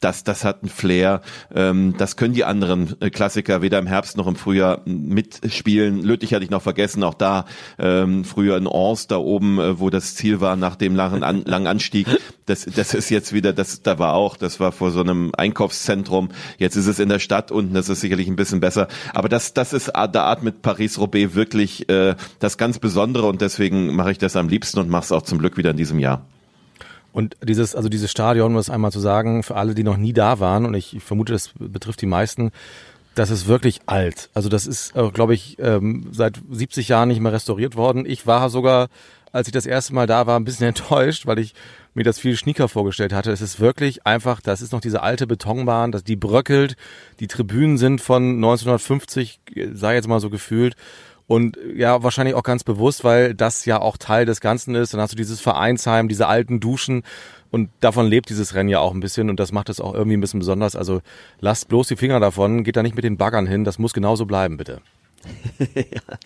das, das hat einen Flair. Ähm, das können die anderen äh, Klassiker weder im Herbst noch im Frühjahr mitspielen. Lüttich hatte ich noch vergessen, auch da ähm, früher in Ors da oben, äh, wo das Ziel war nach dem langen, an, langen Anstieg. Das, das ist jetzt wieder, das da war auch, das war vor so einem Einkaufszentrum. Jetzt ist es in der Stadt unten, das ist sicherlich ein bisschen besser. Aber das, das ist der Art mit Paris-Roubaix wirklich äh, das ganz Besondere und deswegen mache ich das am liebsten und mache es auch zum Glück wieder in diesem Jahr. Und dieses, also dieses Stadion, um das einmal zu sagen, für alle, die noch nie da waren, und ich, vermute, das betrifft die meisten, das ist wirklich alt. Also das ist, äh, glaube ich, ähm, seit 70 Jahren nicht mehr restauriert worden. Ich war sogar, als ich das erste Mal da war, ein bisschen enttäuscht, weil ich mir das viel schnieker vorgestellt hatte. Es ist wirklich einfach, das ist noch diese alte Betonbahn, dass die bröckelt. Die Tribünen sind von 1950, sei jetzt mal so gefühlt. Und ja, wahrscheinlich auch ganz bewusst, weil das ja auch Teil des Ganzen ist. Dann hast du dieses Vereinsheim, diese alten Duschen. Und davon lebt dieses Rennen ja auch ein bisschen und das macht es auch irgendwie ein bisschen besonders. Also lasst bloß die Finger davon, geht da nicht mit den Baggern hin, das muss genauso bleiben, bitte.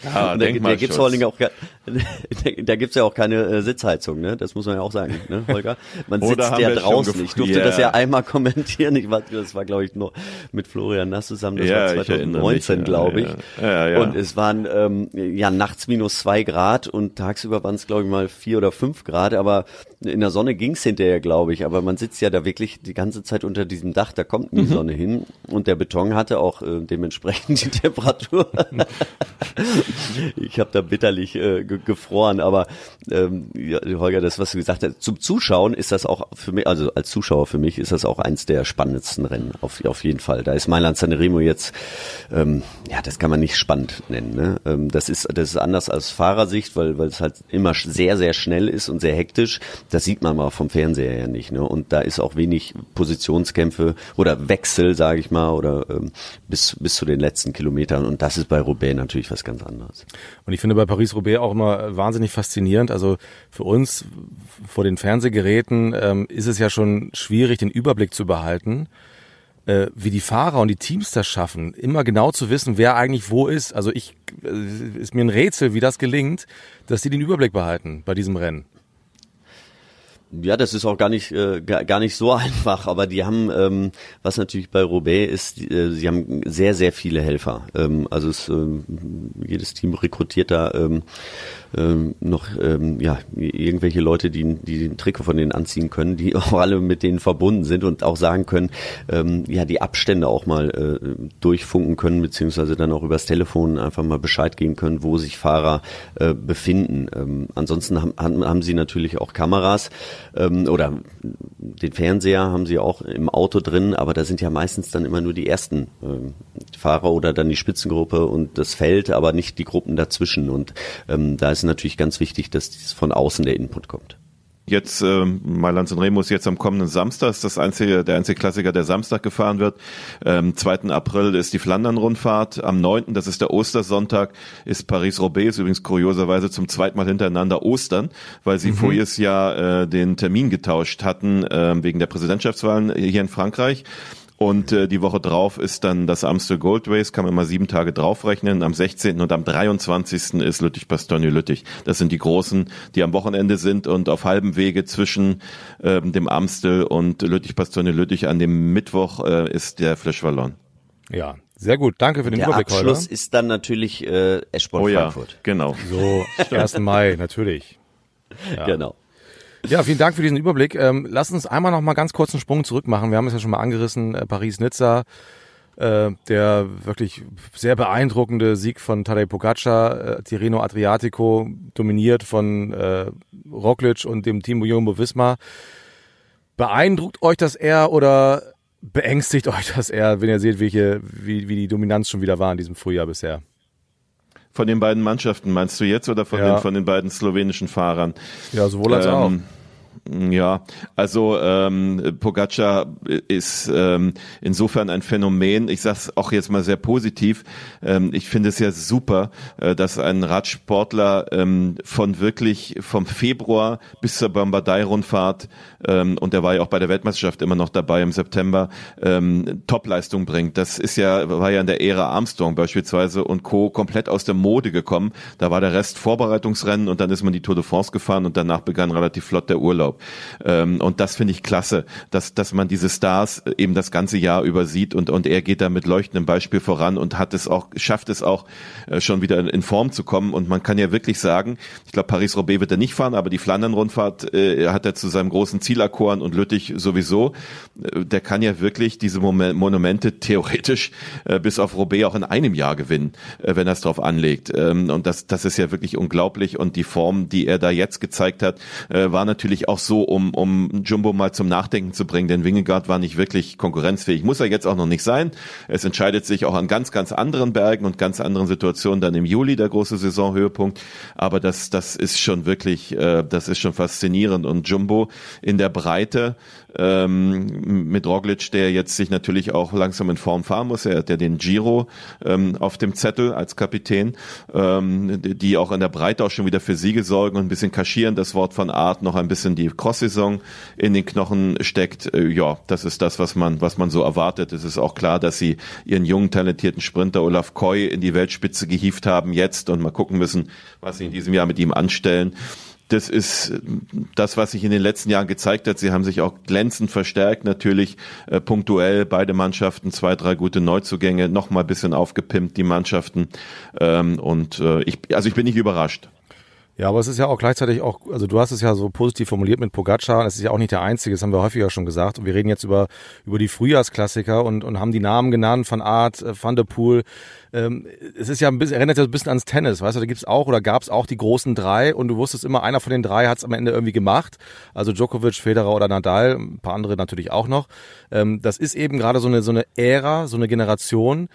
ja, da, da gibt's vor allen Dingen auch, da gibt's ja auch keine äh, Sitzheizung, ne? Das muss man ja auch sagen, ne, Holger? Man sitzt ja draußen. Ich durfte yeah. das ja einmal kommentieren. Ich war, das war glaube ich nur mit Florian Nass zusammen. Das ja, war 2019, glaube ich. Ja, ja. Und es waren ähm, ja nachts minus zwei Grad und tagsüber waren es glaube ich mal vier oder fünf Grad. Aber in der Sonne ging's hinterher, glaube ich. Aber man sitzt ja da wirklich die ganze Zeit unter diesem Dach. Da kommt die mhm. Sonne hin und der Beton hatte auch äh, dementsprechend die Temperatur. ich habe da bitterlich äh, gefroren, aber ähm, ja, Holger, das, was du gesagt hast, zum Zuschauen ist das auch für mich, also als Zuschauer für mich ist das auch eins der spannendsten Rennen, auf, auf jeden Fall. Da ist Mailand Sanremo jetzt, ähm, ja, das kann man nicht spannend nennen. Ne? Ähm, das ist das ist anders als Fahrersicht, weil weil es halt immer sehr sehr schnell ist und sehr hektisch. Das sieht man mal vom Fernseher ja nicht. Ne? Und da ist auch wenig Positionskämpfe oder Wechsel, sage ich mal, oder ähm, bis, bis zu den letzten Kilometern. Und das ist bei Roubaix natürlich was ganz anderes. Und ich finde bei Paris-Roubaix auch immer wahnsinnig faszinierend. Also für uns vor den Fernsehgeräten ähm, ist es ja schon schwierig, den Überblick zu behalten äh, wie die Fahrer und die Teams das schaffen, immer genau zu wissen, wer eigentlich wo ist. Also ich äh, ist mir ein Rätsel, wie das gelingt, dass sie den Überblick behalten bei diesem Rennen. Ja, das ist auch gar nicht äh, gar nicht so einfach, aber die haben, ähm, was natürlich bei Roubaix ist, äh, sie haben sehr sehr viele Helfer. Ähm, also es, ähm, jedes Team rekrutiert da ähm, ähm, noch ähm, ja irgendwelche Leute, die, die den Trikot von denen anziehen können, die auch alle mit denen verbunden sind und auch sagen können, ähm, ja die Abstände auch mal äh, durchfunken können beziehungsweise dann auch übers Telefon einfach mal Bescheid geben können, wo sich Fahrer äh, befinden. Ähm, ansonsten haben, haben sie natürlich auch Kameras ähm, oder den Fernseher haben sie auch im Auto drin, aber da sind ja meistens dann immer nur die ersten äh, Fahrer oder dann die Spitzengruppe und das Feld, aber nicht die Gruppen dazwischen. Und ähm, da ist natürlich ganz wichtig, dass dies von außen der Input kommt. Jetzt äh, Mailand Remo ist jetzt am kommenden Samstag, ist das einzige, der einzige Klassiker, der Samstag gefahren wird. Ähm, 2. April ist die Flandern-Rundfahrt. Am 9., das ist der Ostersonntag, ist Paris-Roubaix, übrigens kurioserweise zum zweiten Mal hintereinander Ostern, weil sie mhm. voriges Jahr äh, den Termin getauscht hatten äh, wegen der Präsidentschaftswahlen hier in Frankreich. Und äh, die Woche drauf ist dann das Amstel Gold Race, kann man immer sieben Tage draufrechnen. Am 16. und am 23. ist Lüttich-Bastogne-Lüttich. Das sind die großen, die am Wochenende sind und auf halbem Wege zwischen ähm, dem Amstel und Lüttich-Bastogne-Lüttich an dem Mittwoch äh, ist der Flash Wallon. Ja, sehr gut. Danke für den der Überblick heute. Der Abschluss ist dann natürlich äh, Eschborn oh, ja, Frankfurt. Genau. So, 1. Mai, natürlich. Ja. Genau. Ja, vielen Dank für diesen Überblick. Ähm, lass uns einmal noch mal ganz kurz einen Sprung zurück machen. Wir haben es ja schon mal angerissen, äh, Paris-Nizza, äh, der wirklich sehr beeindruckende Sieg von Tadej Pogacar, äh, Tirreno Adriatico, dominiert von äh, Roglic und dem Team Jumbo Visma. Beeindruckt euch das eher oder beängstigt euch das eher, wenn ihr seht, welche, wie, wie die Dominanz schon wieder war in diesem Frühjahr bisher? Von den beiden Mannschaften meinst du jetzt oder von, ja. den, von den beiden slowenischen Fahrern? Ja, sowohl als ähm, auch. Ja, also ähm, Pogacar ist ähm, insofern ein Phänomen. Ich sage es auch jetzt mal sehr positiv. Ähm, ich finde es ja super, äh, dass ein Radsportler ähm, von wirklich vom Februar bis zur Bombardei-Rundfahrt ähm, und der war ja auch bei der Weltmeisterschaft immer noch dabei im September ähm, Topleistung bringt. Das ist ja war ja in der Ära Armstrong beispielsweise und Co. komplett aus der Mode gekommen. Da war der Rest Vorbereitungsrennen und dann ist man die Tour de France gefahren und danach begann relativ flott der Urlaub. Urlaub. Ähm, und das finde ich klasse, dass, dass man diese Stars eben das ganze Jahr über sieht und, und er geht da mit leuchtendem Beispiel voran und hat es auch, schafft es auch äh, schon wieder in, Form zu kommen. Und man kann ja wirklich sagen, ich glaube, Paris-Roubaix wird er nicht fahren, aber die Flandern-Rundfahrt äh, hat er zu seinem großen Ziel erkoren und Lüttich sowieso. Äh, der kann ja wirklich diese Monumente theoretisch äh, bis auf Roubaix auch in einem Jahr gewinnen, äh, wenn er es drauf anlegt. Ähm, und das, das ist ja wirklich unglaublich. Und die Form, die er da jetzt gezeigt hat, äh, war natürlich auch so, um, um Jumbo mal zum Nachdenken zu bringen, denn Wingegaard war nicht wirklich konkurrenzfähig. Muss er jetzt auch noch nicht sein. Es entscheidet sich auch an ganz, ganz anderen Bergen und ganz anderen Situationen dann im Juli, der große Saisonhöhepunkt. Aber das, das ist schon wirklich, äh, das ist schon faszinierend. Und Jumbo in der Breite ähm, mit Roglic, der jetzt sich natürlich auch langsam in Form fahren muss. Er hat ja den Giro ähm, auf dem Zettel als Kapitän, ähm, die auch in der Breite auch schon wieder für Siege sorgen und ein bisschen kaschieren. Das Wort von Art noch ein bisschen die Cross-Saison in den Knochen steckt. Äh, ja, das ist das, was man, was man so erwartet. Es ist auch klar, dass sie ihren jungen, talentierten Sprinter Olaf Koy in die Weltspitze gehievt haben jetzt und mal gucken müssen, was sie in diesem Jahr mit ihm anstellen das ist das, was sich in den letzten Jahren gezeigt hat. Sie haben sich auch glänzend verstärkt, natürlich äh, punktuell beide Mannschaften, zwei, drei gute Neuzugänge, noch mal ein bisschen aufgepimpt, die Mannschaften. Ähm, und äh, ich, also ich bin nicht überrascht. Ja, aber es ist ja auch gleichzeitig auch, also du hast es ja so positiv formuliert mit Pogacar, es ist ja auch nicht der einzige, das haben wir häufiger schon gesagt. Und wir reden jetzt über, über die Frühjahrsklassiker und, und haben die Namen genannt von Art, äh, Van der Poel. Ähm, es ist ja ein bisschen, erinnert ja ein bisschen ans Tennis, weißt du, da gibt's auch oder gab's auch die großen drei und du wusstest immer, einer von den drei hat's am Ende irgendwie gemacht. Also Djokovic, Federer oder Nadal, ein paar andere natürlich auch noch. Ähm, das ist eben gerade so eine, so eine Ära, so eine Generation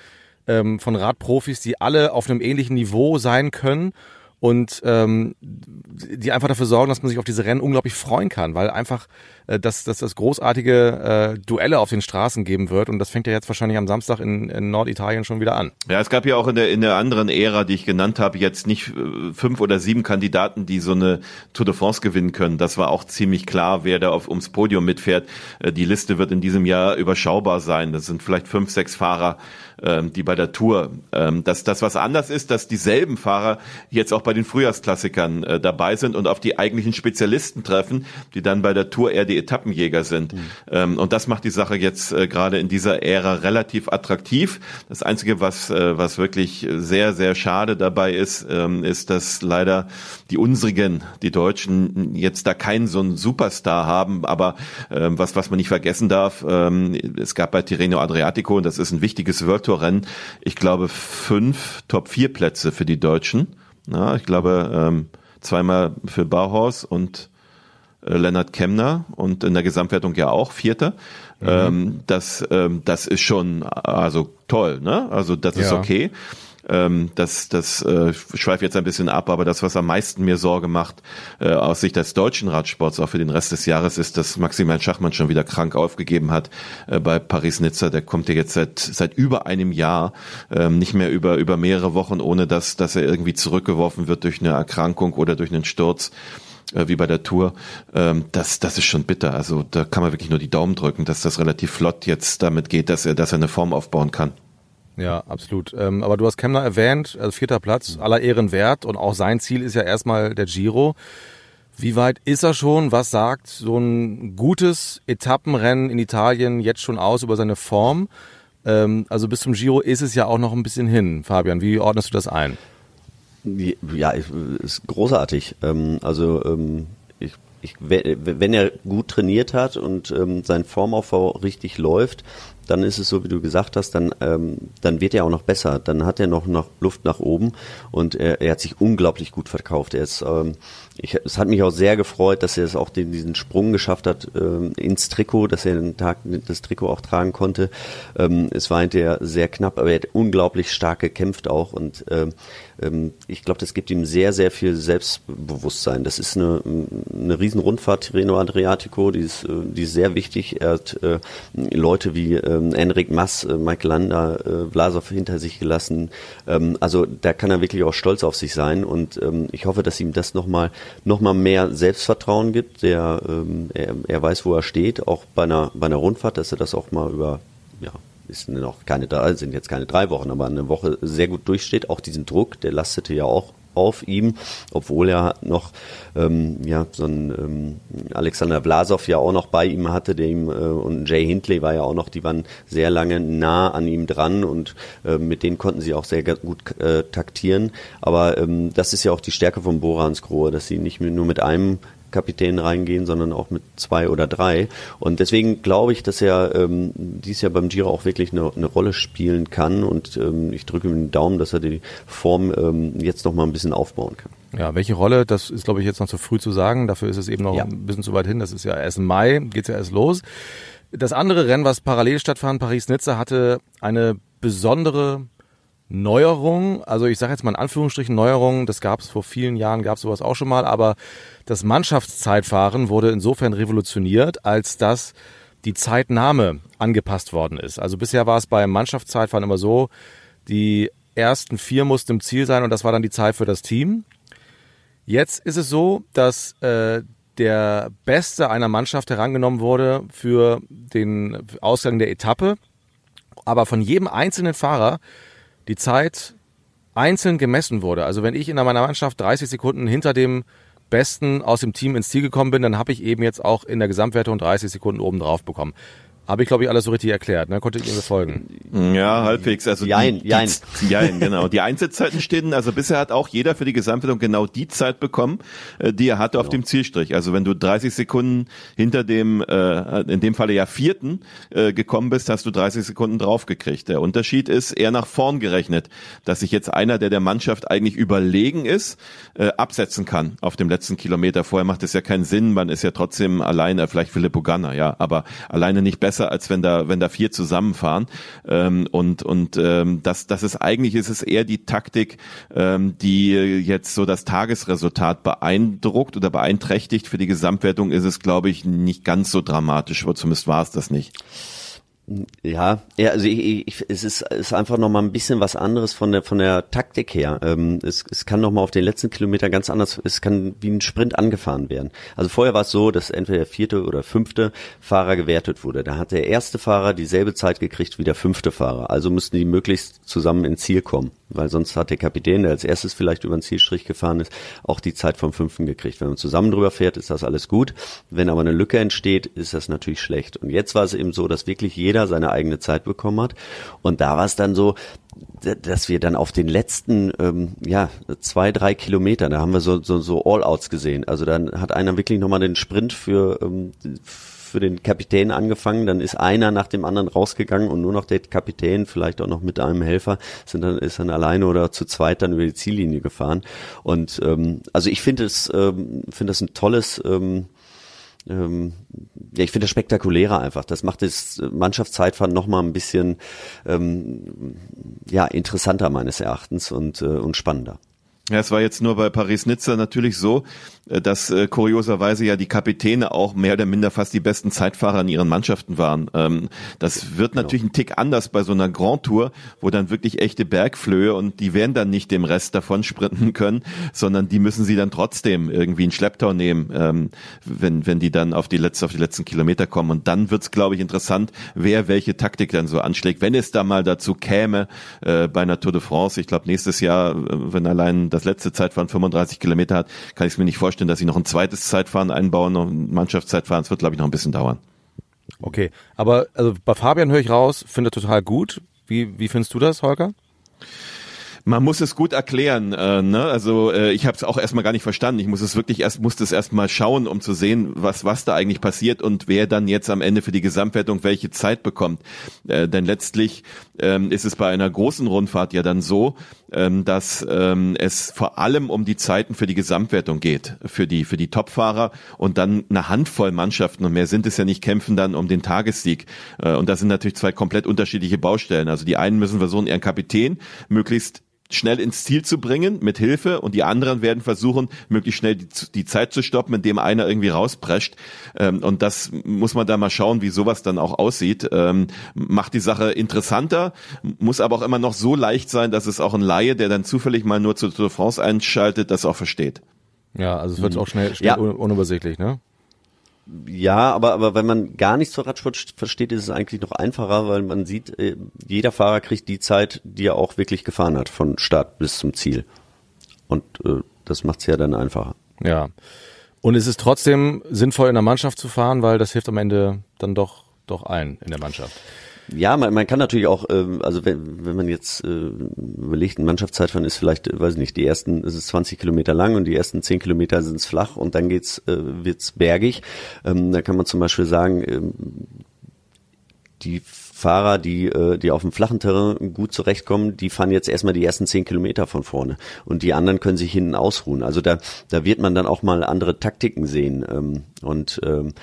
ähm, von Radprofis, die alle auf einem ähnlichen Niveau sein können und ähm, die einfach dafür sorgen, dass man sich auf diese Rennen unglaublich freuen kann, weil einfach äh, dass, dass das großartige äh, Duelle auf den Straßen geben wird und das fängt ja jetzt wahrscheinlich am Samstag in, in Norditalien schon wieder an. Ja, es gab ja auch in der in der anderen Ära, die ich genannt habe, jetzt nicht äh, fünf oder sieben Kandidaten, die so eine Tour de France gewinnen können. Das war auch ziemlich klar, wer da auf, ums Podium mitfährt. Äh, die Liste wird in diesem Jahr überschaubar sein. Das sind vielleicht fünf, sechs Fahrer, ähm, die bei der Tour. Ähm, dass das was anders ist, dass dieselben Fahrer jetzt auch bei den Frühjahrsklassikern äh, dabei sind und auf die eigentlichen Spezialisten treffen, die dann bei der Tour eher die Etappenjäger sind. Mhm. Ähm, und das macht die Sache jetzt äh, gerade in dieser Ära relativ attraktiv. Das Einzige, was, äh, was wirklich sehr, sehr schade dabei ist, ähm, ist, dass leider die unsrigen, die Deutschen, jetzt da keinen so einen Superstar haben. Aber ähm, was, was man nicht vergessen darf, ähm, es gab bei Tirreno Adriatico, und das ist ein wichtiges World Tour Rennen, ich glaube fünf Top-4-Plätze für die Deutschen. Ja, ich glaube ähm, zweimal für Bauhaus und äh, Lennart Kemner und in der Gesamtwertung ja auch Vierter. Mhm. Ähm, das, ähm, das ist schon also toll, ne? Also das ja. ist okay. Ähm, das das äh, schweift jetzt ein bisschen ab, aber das, was am meisten mir Sorge macht äh, aus Sicht des deutschen Radsports auch für den Rest des Jahres, ist, dass Maximilian Schachmann schon wieder krank aufgegeben hat äh, bei Paris-Nizza. Der kommt ja jetzt seit seit über einem Jahr ähm, nicht mehr über über mehrere Wochen, ohne dass dass er irgendwie zurückgeworfen wird durch eine Erkrankung oder durch einen Sturz äh, wie bei der Tour, ähm, das, das ist schon bitter. Also da kann man wirklich nur die Daumen drücken, dass das relativ flott jetzt damit geht, dass er, dass er eine Form aufbauen kann. Ja, absolut. Ähm, aber du hast Kemner erwähnt, also vierter Platz, aller Ehren wert und auch sein Ziel ist ja erstmal der Giro. Wie weit ist er schon? Was sagt so ein gutes Etappenrennen in Italien jetzt schon aus über seine Form? Ähm, also bis zum Giro ist es ja auch noch ein bisschen hin. Fabian, wie ordnest du das ein? Ja, ist großartig. Ähm, also ähm, ich, ich, wenn er gut trainiert hat und ähm, sein Formaufbau richtig läuft, dann ist es so, wie du gesagt hast, dann, ähm, dann wird er auch noch besser. Dann hat er noch, noch Luft nach oben und er, er hat sich unglaublich gut verkauft. Er ist, ähm, ich, es hat mich auch sehr gefreut, dass er es auch den, diesen Sprung geschafft hat ähm, ins Trikot, dass er den Tag das Trikot auch tragen konnte. Ähm, es war hinterher sehr knapp, aber er hat unglaublich stark gekämpft auch und ähm, ähm, ich glaube, das gibt ihm sehr, sehr viel Selbstbewusstsein. Das ist eine, eine Riesenrundfahrt, Tirreno Adriatico, die ist, äh, die ist sehr wichtig. Er hat äh, Leute wie ähm, Enric Mass, äh, Mike Landa, äh, Vlasov hinter sich gelassen. Ähm, also da kann er wirklich auch stolz auf sich sein und ähm, ich hoffe, dass ihm das nochmal noch mal mehr Selbstvertrauen gibt. Der, ähm, er, er weiß, wo er steht, auch bei einer, bei einer Rundfahrt, dass er das auch mal über ja, ist noch keine sind jetzt keine drei Wochen, aber eine Woche sehr gut durchsteht. Auch diesen Druck, der lastete ja auch auf ihm, obwohl er noch ähm, ja so ein ähm, Alexander Vlasov ja auch noch bei ihm hatte, der ihm äh, und Jay Hindley war ja auch noch, die waren sehr lange nah an ihm dran und äh, mit denen konnten sie auch sehr gut äh, taktieren. Aber ähm, das ist ja auch die Stärke von Borans Grohe, dass sie nicht nur mit einem Kapitän reingehen, sondern auch mit zwei oder drei. Und deswegen glaube ich, dass er ähm, dies Jahr beim Giro auch wirklich eine, eine Rolle spielen kann. Und ähm, ich drücke ihm den Daumen, dass er die Form ähm, jetzt noch mal ein bisschen aufbauen kann. Ja, welche Rolle, das ist, glaube ich, jetzt noch zu früh zu sagen. Dafür ist es eben noch ja. ein bisschen zu weit hin. Das ist ja erst im Mai, geht's ja erst los. Das andere Rennen, was parallel stattfand, Paris-Nizza, hatte eine besondere Neuerung, also ich sage jetzt mal in Anführungsstrichen Neuerung, das gab es vor vielen Jahren, gab es sowas auch schon mal, aber das Mannschaftszeitfahren wurde insofern revolutioniert, als dass die Zeitnahme angepasst worden ist. Also bisher war es beim Mannschaftszeitfahren immer so, die ersten vier mussten im Ziel sein und das war dann die Zeit für das Team. Jetzt ist es so, dass äh, der Beste einer Mannschaft herangenommen wurde für den Ausgang der Etappe, aber von jedem einzelnen Fahrer die Zeit einzeln gemessen wurde. Also wenn ich in meiner Mannschaft 30 Sekunden hinter dem Besten aus dem Team ins Ziel gekommen bin, dann habe ich eben jetzt auch in der Gesamtwertung 30 Sekunden oben drauf bekommen. Habe ich, glaube ich, alles so richtig erklärt. Ne? Konntet ihr mir folgen? Ja, halbwegs. Also jein, die, jein. Die, jein, genau. Die Einzelzeiten stehen, also bisher hat auch jeder für die Gesamtwertung genau die Zeit bekommen, äh, die er hatte genau. auf dem Zielstrich. Also wenn du 30 Sekunden hinter dem, äh, in dem Falle ja vierten äh, gekommen bist, hast du 30 Sekunden draufgekriegt. Der Unterschied ist eher nach vorn gerechnet, dass sich jetzt einer, der der Mannschaft eigentlich überlegen ist, äh, absetzen kann auf dem letzten Kilometer. Vorher macht es ja keinen Sinn, man ist ja trotzdem alleine, vielleicht Philipp Ganna, ja, aber alleine nicht besser besser, als wenn da, wenn da vier zusammenfahren. Ähm, und und ähm, das, das ist eigentlich ist es eher die Taktik, ähm, die jetzt so das Tagesresultat beeindruckt oder beeinträchtigt. Für die Gesamtwertung ist es, glaube ich, nicht ganz so dramatisch, aber zumindest war es das nicht. Ja, ja, also ich, ich, es ist, ist einfach noch mal ein bisschen was anderes von der von der Taktik her. Ähm, es, es kann noch mal auf den letzten Kilometer ganz anders. Es kann wie ein Sprint angefahren werden. Also vorher war es so, dass entweder der vierte oder fünfte Fahrer gewertet wurde. Da hat der erste Fahrer dieselbe Zeit gekriegt wie der fünfte Fahrer. Also müssten die möglichst zusammen ins Ziel kommen, weil sonst hat der Kapitän, der als erstes vielleicht über den Zielstrich gefahren ist, auch die Zeit vom fünften gekriegt. Wenn man zusammen drüber fährt, ist das alles gut. Wenn aber eine Lücke entsteht, ist das natürlich schlecht. Und jetzt war es eben so, dass wirklich jeder seine eigene Zeit bekommen hat. Und da war es dann so, dass wir dann auf den letzten ähm, ja zwei drei Kilometern, da haben wir so so, so All-Outs gesehen. Also dann hat einer wirklich nochmal den Sprint für ähm, für den Kapitän angefangen, dann ist einer nach dem anderen rausgegangen und nur noch der Kapitän, vielleicht auch noch mit einem Helfer, sind dann, ist dann alleine oder zu zweit dann über die Ziellinie gefahren. Und ähm, also ich finde es, ähm, finde das ein tolles ähm, ähm, ja, ich finde das spektakulärer einfach. Das macht das Mannschaftszeitfahren nochmal ein bisschen ähm, ja, interessanter meines Erachtens und, äh, und spannender. Ja, es war jetzt nur bei Paris-Nizza natürlich so, dass äh, kurioserweise ja die Kapitäne auch mehr oder minder fast die besten Zeitfahrer in ihren Mannschaften waren. Ähm, das wird genau. natürlich ein Tick anders bei so einer Grand Tour, wo dann wirklich echte Bergflöhe und die werden dann nicht dem Rest davon sprinten können, sondern die müssen sie dann trotzdem irgendwie in Schlepptau nehmen, ähm, wenn, wenn die dann auf die, letzte, auf die letzten Kilometer kommen. Und dann wird's, glaube ich, interessant, wer welche Taktik dann so anschlägt. Wenn es da mal dazu käme, äh, bei einer Tour de France, ich glaube nächstes Jahr, äh, wenn allein das letzte Zeitfahren 35 Kilometer hat, kann ich es mir nicht vorstellen, dass sie noch ein zweites Zeitfahren einbauen, noch ein Mannschaftszeitfahren. Es wird, glaube ich, noch ein bisschen dauern. Okay, aber also bei Fabian höre ich raus, finde total gut. Wie, wie findest du das, Holger? Man muss es gut erklären. Äh, ne? Also äh, ich habe es auch erstmal gar nicht verstanden. Ich muss es wirklich erst musste es erstmal schauen, um zu sehen, was was da eigentlich passiert und wer dann jetzt am Ende für die Gesamtwertung welche Zeit bekommt. Äh, denn letztlich ähm, ist es bei einer großen Rundfahrt ja dann so, ähm, dass ähm, es vor allem um die Zeiten für die Gesamtwertung geht, für die für die Topfahrer und dann eine Handvoll Mannschaften und mehr sind es ja nicht kämpfen dann um den Tagessieg. Äh, und das sind natürlich zwei komplett unterschiedliche Baustellen. Also die einen müssen versuchen, ihren Kapitän möglichst schnell ins Ziel zu bringen mit Hilfe und die anderen werden versuchen, möglichst schnell die, die Zeit zu stoppen, indem einer irgendwie rausprescht. Ähm, und das muss man da mal schauen, wie sowas dann auch aussieht. Ähm, macht die Sache interessanter, muss aber auch immer noch so leicht sein, dass es auch ein Laie, der dann zufällig mal nur zur Tour de France einschaltet, das auch versteht. Ja, also es wird mhm. auch schnell, schnell ja. unübersichtlich, ne? Ja, aber, aber wenn man gar nichts zur Radsport versteht, ist es eigentlich noch einfacher, weil man sieht, äh, jeder Fahrer kriegt die Zeit, die er auch wirklich gefahren hat, von Start bis zum Ziel. Und äh, das macht es ja dann einfacher. Ja. Und es ist trotzdem sinnvoll, in der Mannschaft zu fahren, weil das hilft am Ende dann doch, doch allen in der Mannschaft. Ja, man, man kann natürlich auch, ähm, also wenn, wenn man jetzt äh, überlegt, ein Mannschaftszeitfahren ist vielleicht, äh, weiß nicht, die ersten, es ist 20 Kilometer lang und die ersten 10 Kilometer sind es flach und dann geht's, äh, wird's bergig. Ähm, da kann man zum Beispiel sagen, ähm, die Fahrer, die, äh, die auf dem flachen Terrain gut zurechtkommen, die fahren jetzt erstmal die ersten zehn Kilometer von vorne und die anderen können sich hinten ausruhen. Also da, da wird man dann auch mal andere Taktiken sehen ähm, und ähm,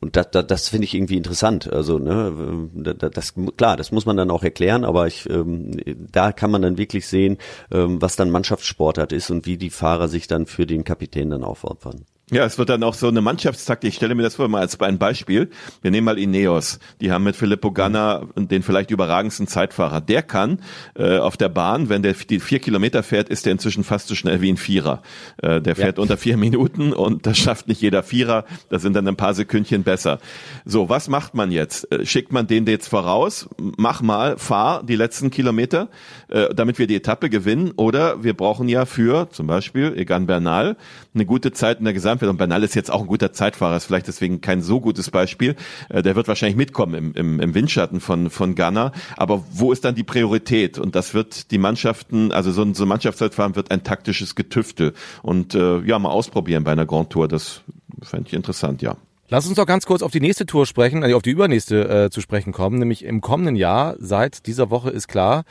und das, das, das finde ich irgendwie interessant. Also ne, das klar, das muss man dann auch erklären, aber ich, ähm, da kann man dann wirklich sehen, ähm, was dann Mannschaftssportart ist und wie die Fahrer sich dann für den Kapitän dann aufopfern. Ja, es wird dann auch so eine Mannschaftstaktik. Ich stelle mir das vor mal als ein Beispiel. Wir nehmen mal Ineos. Die haben mit Filippo Ganna den vielleicht überragendsten Zeitfahrer. Der kann äh, auf der Bahn, wenn der die vier Kilometer fährt, ist der inzwischen fast so schnell wie ein Vierer. Äh, der fährt ja. unter vier Minuten und das schafft nicht jeder Vierer. Das sind dann ein paar Sekündchen besser. So, was macht man jetzt? Äh, schickt man den jetzt voraus? Mach mal, fahr die letzten Kilometer, äh, damit wir die Etappe gewinnen. Oder wir brauchen ja für zum Beispiel Egan Bernal eine gute Zeit in der Gesamt wird. Und Bernal ist jetzt auch ein guter Zeitfahrer, ist vielleicht deswegen kein so gutes Beispiel. Äh, der wird wahrscheinlich mitkommen im, im, im Windschatten von, von Ghana. Aber wo ist dann die Priorität? Und das wird die Mannschaften, also so ein, so ein Mannschaftszeitfahren wird ein taktisches Getüftel. Und äh, ja, mal ausprobieren bei einer Grand Tour. Das fände ich interessant, ja. Lass uns doch ganz kurz auf die nächste Tour sprechen, also auf die übernächste äh, zu sprechen kommen, nämlich im kommenden Jahr, seit dieser Woche ist klar,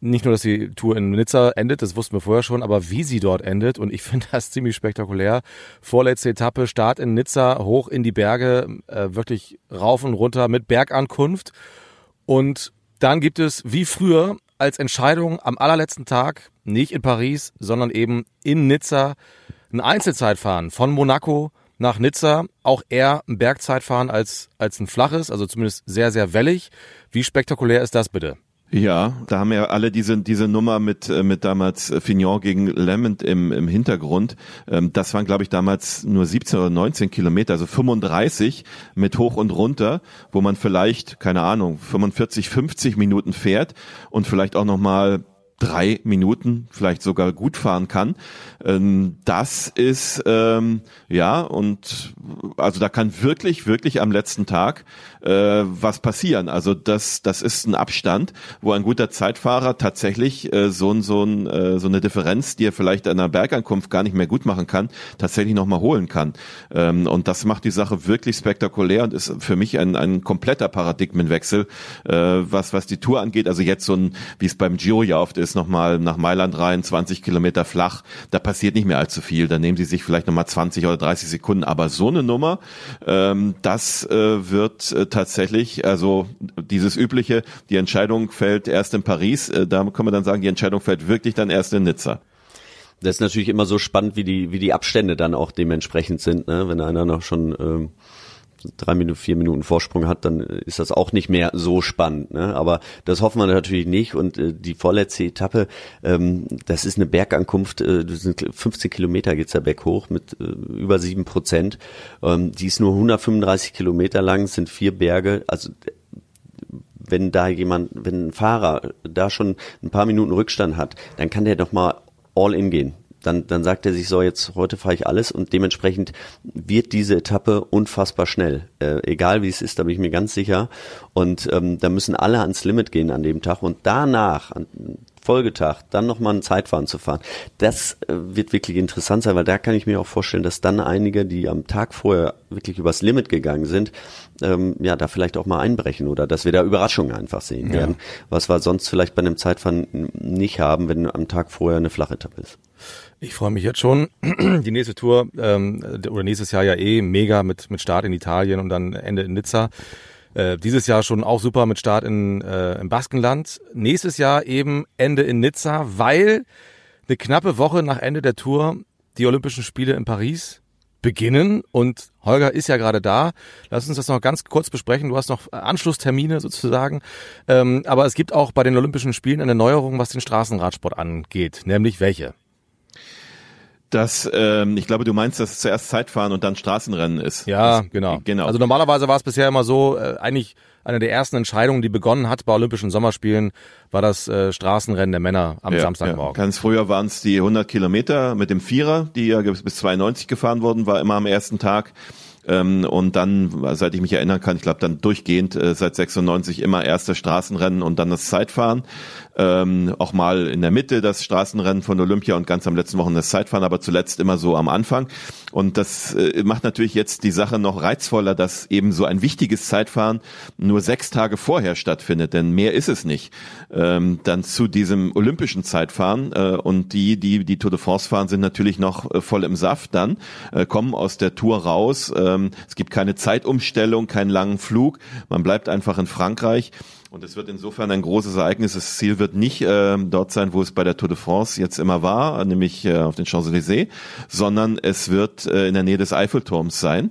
nicht nur, dass die Tour in Nizza endet, das wussten wir vorher schon, aber wie sie dort endet. Und ich finde das ziemlich spektakulär. Vorletzte Etappe, Start in Nizza, hoch in die Berge, äh, wirklich rauf und runter mit Bergankunft. Und dann gibt es, wie früher, als Entscheidung am allerletzten Tag, nicht in Paris, sondern eben in Nizza, ein Einzelzeitfahren von Monaco nach Nizza. Auch eher ein Bergzeitfahren als, als ein flaches, also zumindest sehr, sehr wellig. Wie spektakulär ist das bitte? Ja, da haben ja alle diese diese Nummer mit äh, mit damals Fignon gegen Lement im im Hintergrund. Ähm, das waren glaube ich damals nur 17 oder 19 Kilometer, also 35 mit hoch und runter, wo man vielleicht keine Ahnung 45, 50 Minuten fährt und vielleicht auch noch mal drei Minuten vielleicht sogar gut fahren kann. Ähm, das ist ähm, ja und also da kann wirklich wirklich am letzten Tag äh, was passieren. Also das das ist ein Abstand, wo ein guter Zeitfahrer tatsächlich äh, so ein so ein äh, so eine Differenz, die er vielleicht an einer Bergankunft gar nicht mehr gut machen kann, tatsächlich noch mal holen kann. Ähm, und das macht die Sache wirklich spektakulär und ist für mich ein ein kompletter Paradigmenwechsel, äh, was was die Tour angeht. Also jetzt so ein wie es beim Giro ja oft ist, nochmal nach Mailand rein, 20 Kilometer flach, da passiert nicht mehr allzu viel. Da nehmen sie sich vielleicht nochmal 20 oder 30 Sekunden. Aber so eine Nummer, ähm, das äh, wird äh, tatsächlich, also dieses übliche, die Entscheidung fällt erst in Paris. Äh, da kann man dann sagen, die Entscheidung fällt wirklich dann erst in Nizza. Das ist natürlich immer so spannend, wie die, wie die Abstände dann auch dementsprechend sind, ne? wenn einer noch schon ähm, drei Minuten, vier Minuten Vorsprung hat, dann ist das auch nicht mehr so spannend. Ne? Aber das hoffen wir natürlich nicht. Und äh, die vorletzte Etappe, ähm, das ist eine Bergankunft, äh, das sind 15 Kilometer geht's da berghoch mit äh, über sieben Prozent. Ähm, die ist nur 135 Kilometer lang, sind vier Berge. Also wenn da jemand, wenn ein Fahrer da schon ein paar Minuten Rückstand hat, dann kann der doch mal all in gehen dann, dann sagt er sich so, jetzt heute fahre ich alles und dementsprechend wird diese Etappe unfassbar schnell. Äh, egal wie es ist, da bin ich mir ganz sicher. Und ähm, da müssen alle ans Limit gehen an dem Tag und danach, an Folgetag, dann nochmal ein Zeitfahren zu fahren. Das äh, wird wirklich interessant sein, weil da kann ich mir auch vorstellen, dass dann einige, die am Tag vorher wirklich übers Limit gegangen sind, ähm, ja, da vielleicht auch mal einbrechen oder dass wir da Überraschungen einfach sehen werden, was wir sonst vielleicht bei einem Zeitfahren nicht haben, wenn am Tag vorher eine flache Etappe ist. Ich freue mich jetzt schon. Die nächste Tour ähm, oder nächstes Jahr ja eh mega mit mit Start in Italien und dann Ende in Nizza. Äh, dieses Jahr schon auch super mit Start in, äh, im Baskenland. Nächstes Jahr eben Ende in Nizza, weil eine knappe Woche nach Ende der Tour die Olympischen Spiele in Paris beginnen und Holger ist ja gerade da. Lass uns das noch ganz kurz besprechen. Du hast noch Anschlusstermine sozusagen. Ähm, aber es gibt auch bei den Olympischen Spielen eine Neuerung, was den Straßenradsport angeht. Nämlich welche? Das, ähm, ich glaube, du meinst, dass es zuerst Zeitfahren und dann Straßenrennen ist. Ja, das, genau. genau. Also normalerweise war es bisher immer so, äh, eigentlich eine der ersten Entscheidungen, die begonnen hat bei Olympischen Sommerspielen, war das äh, Straßenrennen der Männer am ja, Samstagmorgen. Ja. Ganz früher waren es die 100 Kilometer mit dem Vierer, die ja bis 92 gefahren wurden, war immer am ersten Tag. Ähm, und dann, seit ich mich erinnern kann, ich glaube dann durchgehend äh, seit 96 immer erste Straßenrennen und dann das Zeitfahren. Ähm, auch mal in der Mitte das Straßenrennen von Olympia und ganz am letzten Wochen das Zeitfahren, aber zuletzt immer so am Anfang. Und das äh, macht natürlich jetzt die Sache noch reizvoller, dass eben so ein wichtiges Zeitfahren nur sechs Tage vorher stattfindet, denn mehr ist es nicht. Ähm, dann zu diesem olympischen Zeitfahren äh, und die, die die Tour de France fahren, sind natürlich noch äh, voll im Saft dann, äh, kommen aus der Tour raus. Ähm, es gibt keine Zeitumstellung, keinen langen Flug. Man bleibt einfach in Frankreich. Und es wird insofern ein großes Ereignis. Das Ziel wird nicht äh, dort sein, wo es bei der Tour de France jetzt immer war, nämlich äh, auf den Champs-Élysées, sondern es wird äh, in der Nähe des Eiffelturms sein.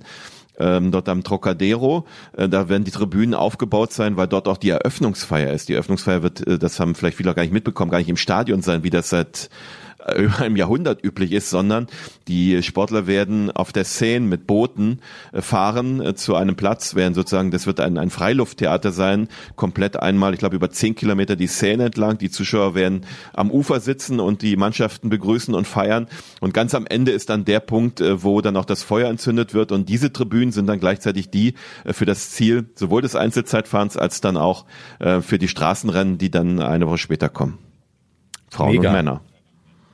Ähm, dort am Trocadero, äh, da werden die Tribünen aufgebaut sein, weil dort auch die Eröffnungsfeier ist. Die Eröffnungsfeier wird, äh, das haben vielleicht viele auch gar nicht mitbekommen, gar nicht im Stadion sein, wie das seit über einem Jahrhundert üblich ist, sondern die Sportler werden auf der Seine mit Booten äh, fahren äh, zu einem Platz, werden sozusagen, das wird ein, ein Freilufttheater sein, komplett einmal, ich glaube, über zehn Kilometer die Seine entlang. Die Zuschauer werden am Ufer sitzen und die Mannschaften begrüßen und feiern. Und ganz am Ende ist dann der Punkt, äh, wo dann auch das Feuer entzündet wird. Und diese Tribünen sind dann gleichzeitig die für das Ziel sowohl des Einzelzeitfahrens als dann auch für die Straßenrennen, die dann eine Woche später kommen. Frauen Mega. und Männer.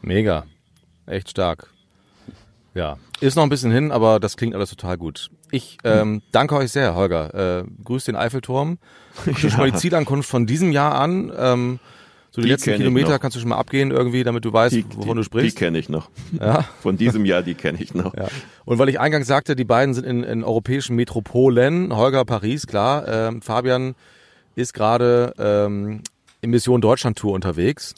Mega. Echt stark. Ja. Ist noch ein bisschen hin, aber das klingt alles total gut. Ich ähm, danke euch sehr, Holger. Äh, grüß den Eiffelturm. Guckt euch mal die Zielankunft von diesem Jahr an. Ähm, So die, Die letzten ich Kilometer kannst du schon mal abgehen irgendwie, damit du weißt, Die, wovon die, du sprichst. Die kenne ich noch. Ja. Von diesem Jahr, die kenne ich noch. Ja. Und weil ich eingangs sagte, die beiden sind in, in europäischen Metropolen, Holger Paris, klar, ähm, Fabian ist gerade ähm, in Mission Deutschland Tour unterwegs.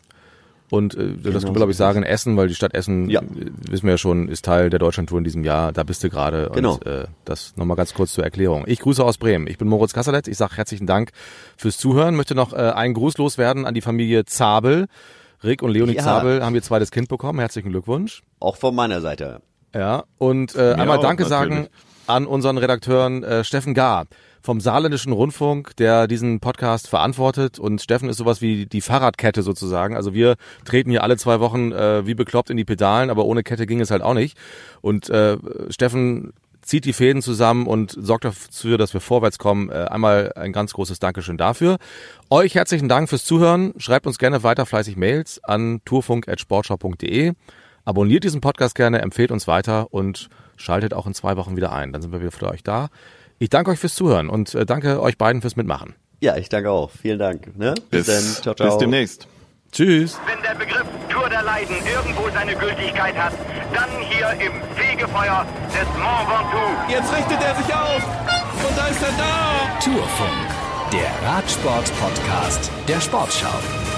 Und äh, das können wir, so glaube ich, sagen, Essen, weil die Stadt Essen, Ja. äh, wissen wir ja schon, ist Teil der Deutschland Tour in diesem Jahr. Da bist du gerade. Genau. Und äh, das nochmal ganz kurz zur Erklärung. Ich grüße aus Bremen. Ich bin Moritz Kasserlet. Ich sage herzlichen Dank fürs Zuhören. Möchte noch äh, einen Gruß loswerden an die Familie Zabel. Rick und Leonie Ja. Zabel haben ihr zweites Kind bekommen. Herzlichen Glückwunsch. Auch von meiner Seite. Ja, und äh, einmal auch, Danke natürlich. sagen an unseren Redakteuren äh, Steffen Gar vom Saarländischen Rundfunk, der diesen Podcast verantwortet. Und Steffen ist sowas wie die Fahrradkette sozusagen. Also wir treten hier alle zwei Wochen äh, wie bekloppt in die Pedalen, aber ohne Kette ging es halt auch nicht. Und äh, Steffen zieht die Fäden zusammen und sorgt dafür, dass wir vorwärts kommen. Äh, einmal ein ganz großes Dankeschön dafür. Euch herzlichen Dank fürs Zuhören. Schreibt uns gerne weiter fleißig Mails an tourfunk.sportschau.de. Abonniert diesen Podcast gerne, empfehlt uns weiter und schaltet auch in zwei Wochen wieder ein. Dann sind wir wieder für euch da. Ich danke euch fürs Zuhören und äh, danke euch beiden fürs Mitmachen. Ja, ich danke auch. Vielen Dank. Ne? Bis, dann. Ciao, ciao. bis demnächst. Tschüss. Wenn der Begriff Tour der Leiden irgendwo seine Gültigkeit hat, dann hier im Fegefeuer des Mont Ventoux. Jetzt richtet er sich auf. Und da ist er da. Tourfunk, der Radsport-Podcast der Sportschau.